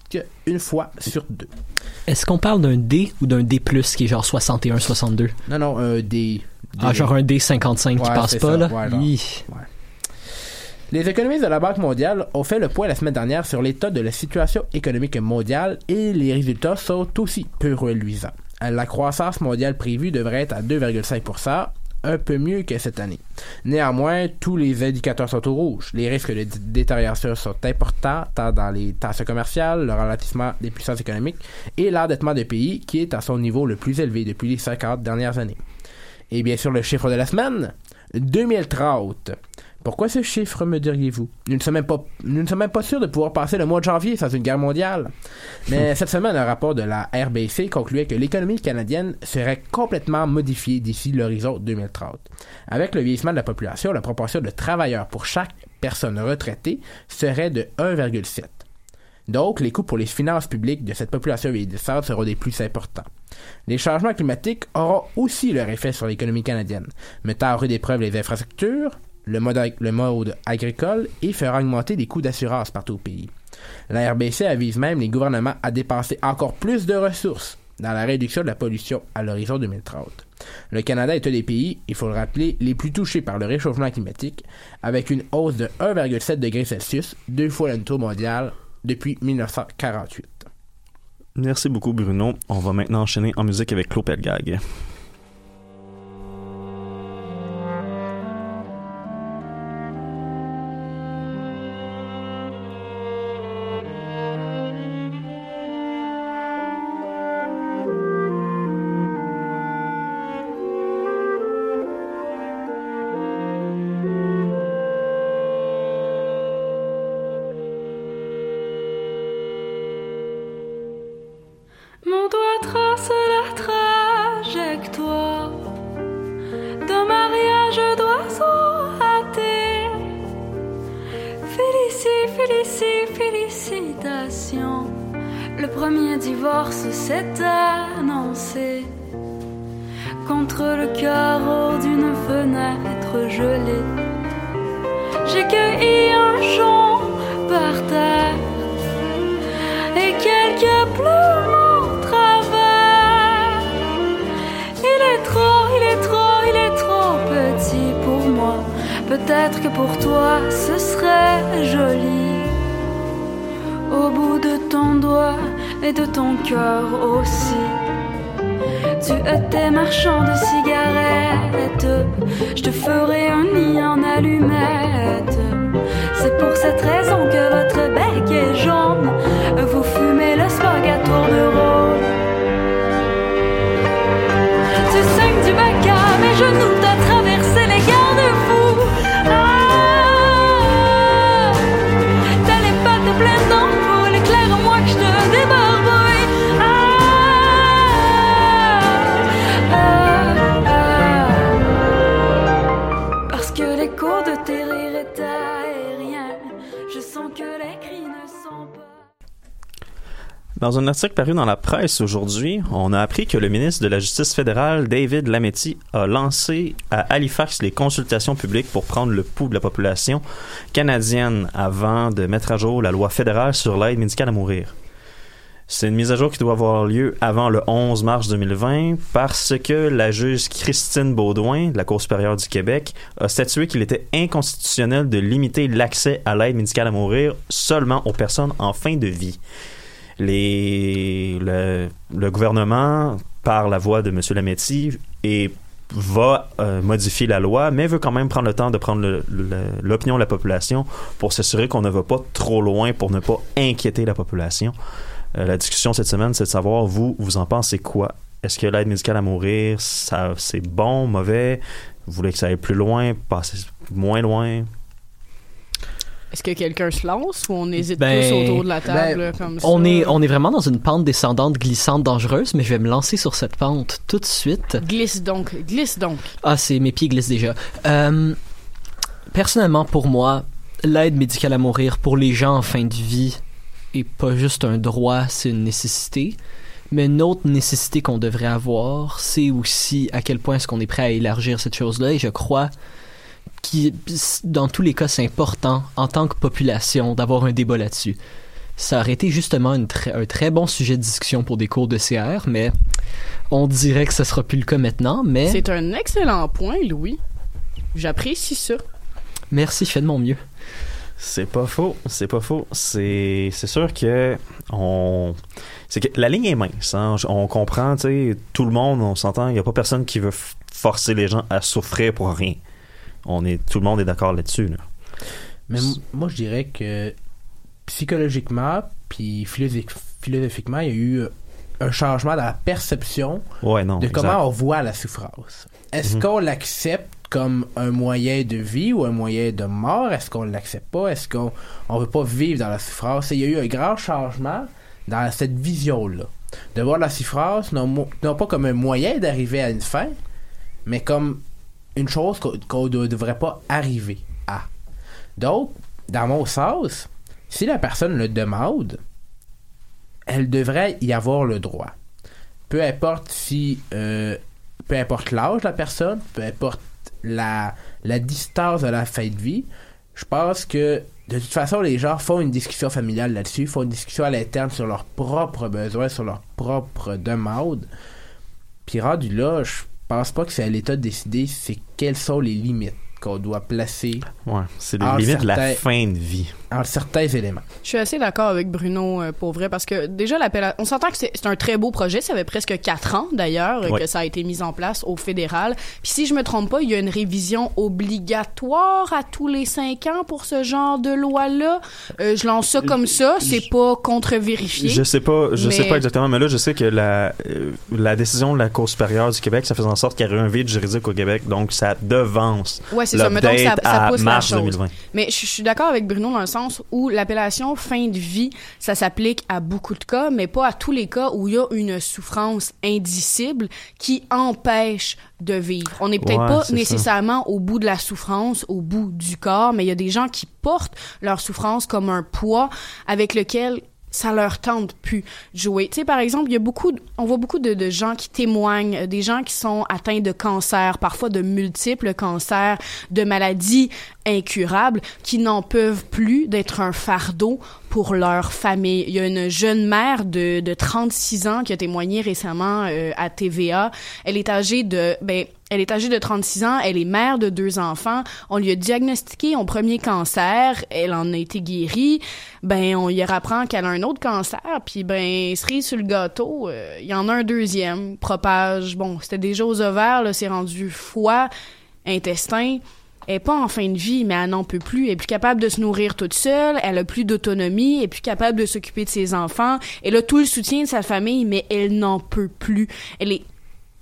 une fois sur deux. Est-ce qu'on parle d'un D ou d'un D+, qui est genre 61-62? Non, non, un D. Ah, genre un D55 qui Ouais, passe c'est pas, ça, là? ouais. Les économistes de la Banque mondiale ont fait le point la semaine dernière sur l'état de la situation économique mondiale et les résultats sont aussi peu reluisants. La croissance mondiale prévue devrait être à 2,5 un peu mieux que cette année. Néanmoins, tous les indicateurs sont au rouge. Les risques de dé- détérioration sont importants, tant dans les tensions commerciales, le ralentissement des puissances économiques et l'endettement de pays qui est à son niveau le plus élevé depuis les 50 dernières années. Et bien sûr, le chiffre de la semaine, 2030. Pourquoi ce chiffre, me diriez-vous? Nous ne, sommes même pas, nous ne sommes même pas sûrs de pouvoir passer le mois de janvier sans une guerre mondiale. Mais (laughs) cette semaine, un rapport de la RBC concluait que l'économie canadienne serait complètement modifiée d'ici l'horizon 2030. Avec le vieillissement de la population, la proportion de travailleurs pour chaque personne retraitée serait de 1,7. Donc, les coûts pour les finances publiques de cette population vieillissante seront des plus importants. Les changements climatiques auront aussi leur effet sur l'économie canadienne, mettant à rude épreuve les infrastructures, le mode, ag- le mode agricole et fera augmenter les coûts d'assurance partout au pays. La RBC avise même les gouvernements à dépenser encore plus de ressources dans la réduction de la pollution à l'horizon 2030. Le Canada est un des pays, il faut le rappeler, les plus touchés par le réchauffement climatique, avec une hausse de 1,7 degrés Celsius, deux fois le taux mondial depuis 1948. Merci beaucoup, Bruno. On va maintenant enchaîner en musique avec Claude Pelgag. Peut-être que pour toi ce serait joli. Au bout de ton doigt et de ton cœur aussi. Tu étais marchand de cigarettes. Je te ferai un nid en allumette. C'est pour cette raison que votre bec est jaune. Vous fumez le smog à tour de rôle. Tu saignes du bac à mes genoux, Dans un article paru dans la presse aujourd'hui, on a appris que le ministre de la Justice fédérale, David Lametti, a lancé à Halifax les consultations publiques pour prendre le pouls de la population canadienne avant de mettre à jour la loi fédérale sur l'aide médicale à mourir. C'est une mise à jour qui doit avoir lieu avant le 11 mars 2020 parce que la juge Christine Baudouin de la Cour supérieure du Québec a statué qu'il était inconstitutionnel de limiter l'accès à l'aide médicale à mourir seulement aux personnes en fin de vie le, gouvernement, par la voix de M. Lametti, et va euh, modifier la loi, mais veut quand même prendre le temps de prendre l'opinion de la population pour s'assurer qu'on ne va pas trop loin pour ne pas inquiéter la population. Euh, la discussion cette semaine, c'est de savoir, vous, vous en pensez quoi? Est-ce que l'aide médicale à mourir, c'est bon, mauvais? Vous voulez que ça aille plus loin, passer moins loin? Est-ce que quelqu'un se lance ou on hésite Ben, tous autour de la table ben, comme ça? On est, on est vraiment dans une pente descendante, glissante, dangereuse, mais je vais me lancer sur cette pente tout de suite. Glisse donc, glisse donc. Ah, c'est mes pieds glissent déjà. Euh, personnellement, pour moi, l'aide médicale à mourir pour les gens en fin de vie est pas juste un droit, c'est une nécessité. Mais une autre nécessité qu'on devrait avoir, c'est aussi à quel point est-ce qu'on est prêt à élargir cette chose-là. Et je crois que dans tous les cas, c'est important en tant que population d'avoir un débat là-dessus. Ça aurait été justement une très- un très bon sujet de discussion pour des cours de CR, mais on dirait que ce sera plus le cas maintenant. Mais C'est un excellent point, Louis. J'apprécie ça. merci, je fais de mon mieux. C'est pas faux, c'est pas faux. C'est c'est sûr que on c'est que la ligne est mince. hein. On comprend, tu sais, tout le monde, on s'entend. Il y a pas personne qui veut forcer les gens à souffrir pour rien. On est tout le monde est d'accord là-dessus. là. Mais moi, je dirais que psychologiquement, puis philosophi- philosophiquement, il y a eu euh, un changement dans la perception Ouais, non. de exact. comment on voit la souffrance. Est-ce Mhm. qu'on l'accepte comme un moyen de vie ou un moyen de mort? Est-ce qu'on l'accepte pas? Est-ce qu'on on veut pas vivre dans la souffrance? Et il y a eu un grand changement dans cette vision-là. De voir la souffrance non pas comme un moyen d'arriver à une fin, mais comme une chose qu'on ne devrait pas arriver à. Donc, dans mon sens, si la personne le demande, elle devrait y avoir le droit. Peu importe si, euh, peu importe l'âge de la personne, peu importe la, la distance de la fin de vie, je pense que de toute façon, les gens font une discussion familiale là-dessus, font une discussion à l'interne sur leurs propres besoins, sur leurs propres demandes. Puis rendu là, je pense pas que c'est à l'État de décider c'est quelles sont les limites qu'on doit placer Ouais, c'est limites de la certains- fin de vie. en certains éléments. Je suis assez d'accord avec Bruno euh, pour vrai parce que déjà l'appel on s'entend que c'est un très beau projet, ça fait presque quatre ans d'ailleurs euh, Ouais. que ça a été mis en place au fédéral. Puis si je me trompe pas, il y a une révision obligatoire à tous les cinq ans pour ce genre de loi là. je lance ça comme ça, c'est pas contre-vérifié. Je sais pas, je sais Mais- pas exactement, mais là, je sais que la, euh, la décision de la Cour supérieure du Québec, ça faisait en sorte qu'il y aurait un vide juridique au Québec, donc ça devance Ouais, c'est ça. Mettons que ça, ça à pousse mars la chose. 2020. Mais je, je suis d'accord avec Bruno dans le sens où l'appellation fin de vie, ça s'applique à beaucoup de cas, mais pas à tous les cas où il y a une souffrance indicible qui empêche de vivre. On n'est peut-être Ouais, pas ça. nécessairement au bout de la souffrance, au bout du corps, mais il y a des gens qui portent leur souffrance comme un poids avec lequel ça leur tente plus de jouer. Tu sais, par exemple, il y a beaucoup, on voit beaucoup de, de gens qui témoignent, euh, des gens qui sont atteints de cancer, parfois de multiples cancers, de maladies incurables, qui n'en peuvent plus d'être un fardeau pour leur famille. Il y a une jeune mère de, de 36 ans qui a témoigné récemment euh, à TVA. Elle est âgée de, ben, elle est âgée de 36 ans, elle est mère de deux enfants. On lui a diagnostiqué un premier cancer, elle en a été guérie. Ben, on lui apprend qu'elle a un autre cancer, puis ben, cerise sur le gâteau, euh, il y en a un deuxième, propage. Bon, c'était déjà aux ovaires, là, c'est rendu foie, intestin. Elle est pas en fin de vie, mais elle n'en peut plus. Elle est plus capable de se nourrir toute seule. Elle a plus d'autonomie. Elle est plus capable de s'occuper de ses enfants. Elle a tout le soutien de sa famille, mais elle n'en peut plus. Elle est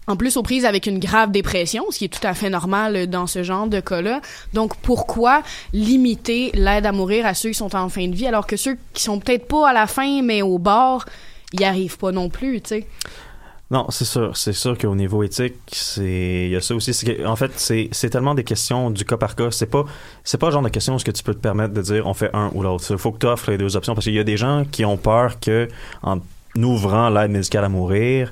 en plus aux prises avec une grave dépression, ce qui est tout à fait normal euh, dans ce genre de cas-là. Donc pourquoi limiter l'aide à mourir à ceux qui sont en fin de vie alors que ceux qui sont peut-être pas à la fin mais au bord, y arrivent pas non plus, tu sais? Non, c'est sûr. C'est sûr qu'au niveau éthique, il y a ça aussi. En fait, c'est tellement des questions du cas par cas. C'est pas pas le genre de question où ce que tu peux te permettre de dire on fait un ou l'autre. Il faut que tu offres les deux options parce qu'il y a des gens qui ont peur que en ouvrant l'aide médicale à mourir.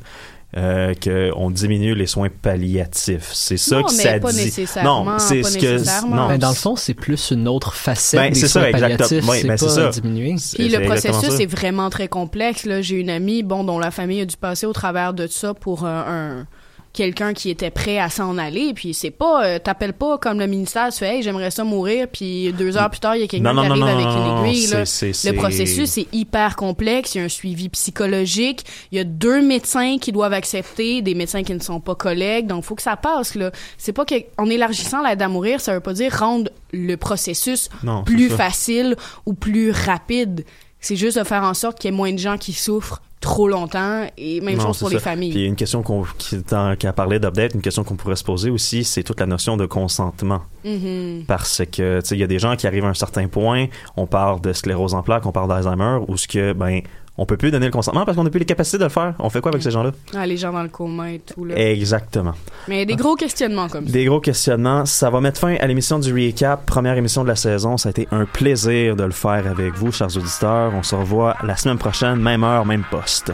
Euh, qu'on diminue les soins palliatifs. C'est ça Non, que mais ça pas dit. nécessairement, non, c'est ce que non. Ben, dans le fond, c'est plus une autre facette Ben, des c'est ça, soins exactement. palliatifs, Oui, c'est ben, pas ça. diminuer. Puis le processus ça. est vraiment très complexe. Là, j'ai une amie, bon, dont la famille a dû passer au travers de ça pour euh, un quelqu'un qui était prêt à s'en aller. Puis c'est pas, euh, t'appelles pas comme le ministère, tu fais, hey, j'aimerais ça mourir. Puis deux heures plus tard, il y a quelqu'un qui arrive non, avec non, une non, aiguille. là. Le processus est hyper complexe. Il y a un suivi psychologique. Il y a deux médecins qui doivent accepter, des médecins qui ne sont pas collègues. Donc, faut que ça passe. Là, c'est pas que en élargissant l'aide à mourir, ça veut pas dire rendre le processus Non, plus facile ou plus rapide. C'est juste de faire en sorte qu'il y ait moins de gens qui souffrent trop longtemps et même Non, chose pour ça. les familles. Puis une question qu'on, qui, dans- qui a parlé d'update, une question qu'on pourrait se poser aussi, c'est toute la notion de consentement. Mhm. Parce que, tu sais, il y a des gens qui arrivent à un certain point, on parle de sclérose en plaques, on parle d'Alzheimer, où ce que, ben, on peut plus donner le consentement parce qu'on n'a plus les capacités de le faire. On fait quoi avec ces gens-là? Ah, les gens dans le coma et tout. Là. Exactement. Mais des gros questionnements comme ça. Des gros questionnements. Ça va mettre fin à l'émission du Recap, première émission de la saison. Ça a été un plaisir de le faire avec vous, chers auditeurs. On se revoit la semaine prochaine, même heure, même poste.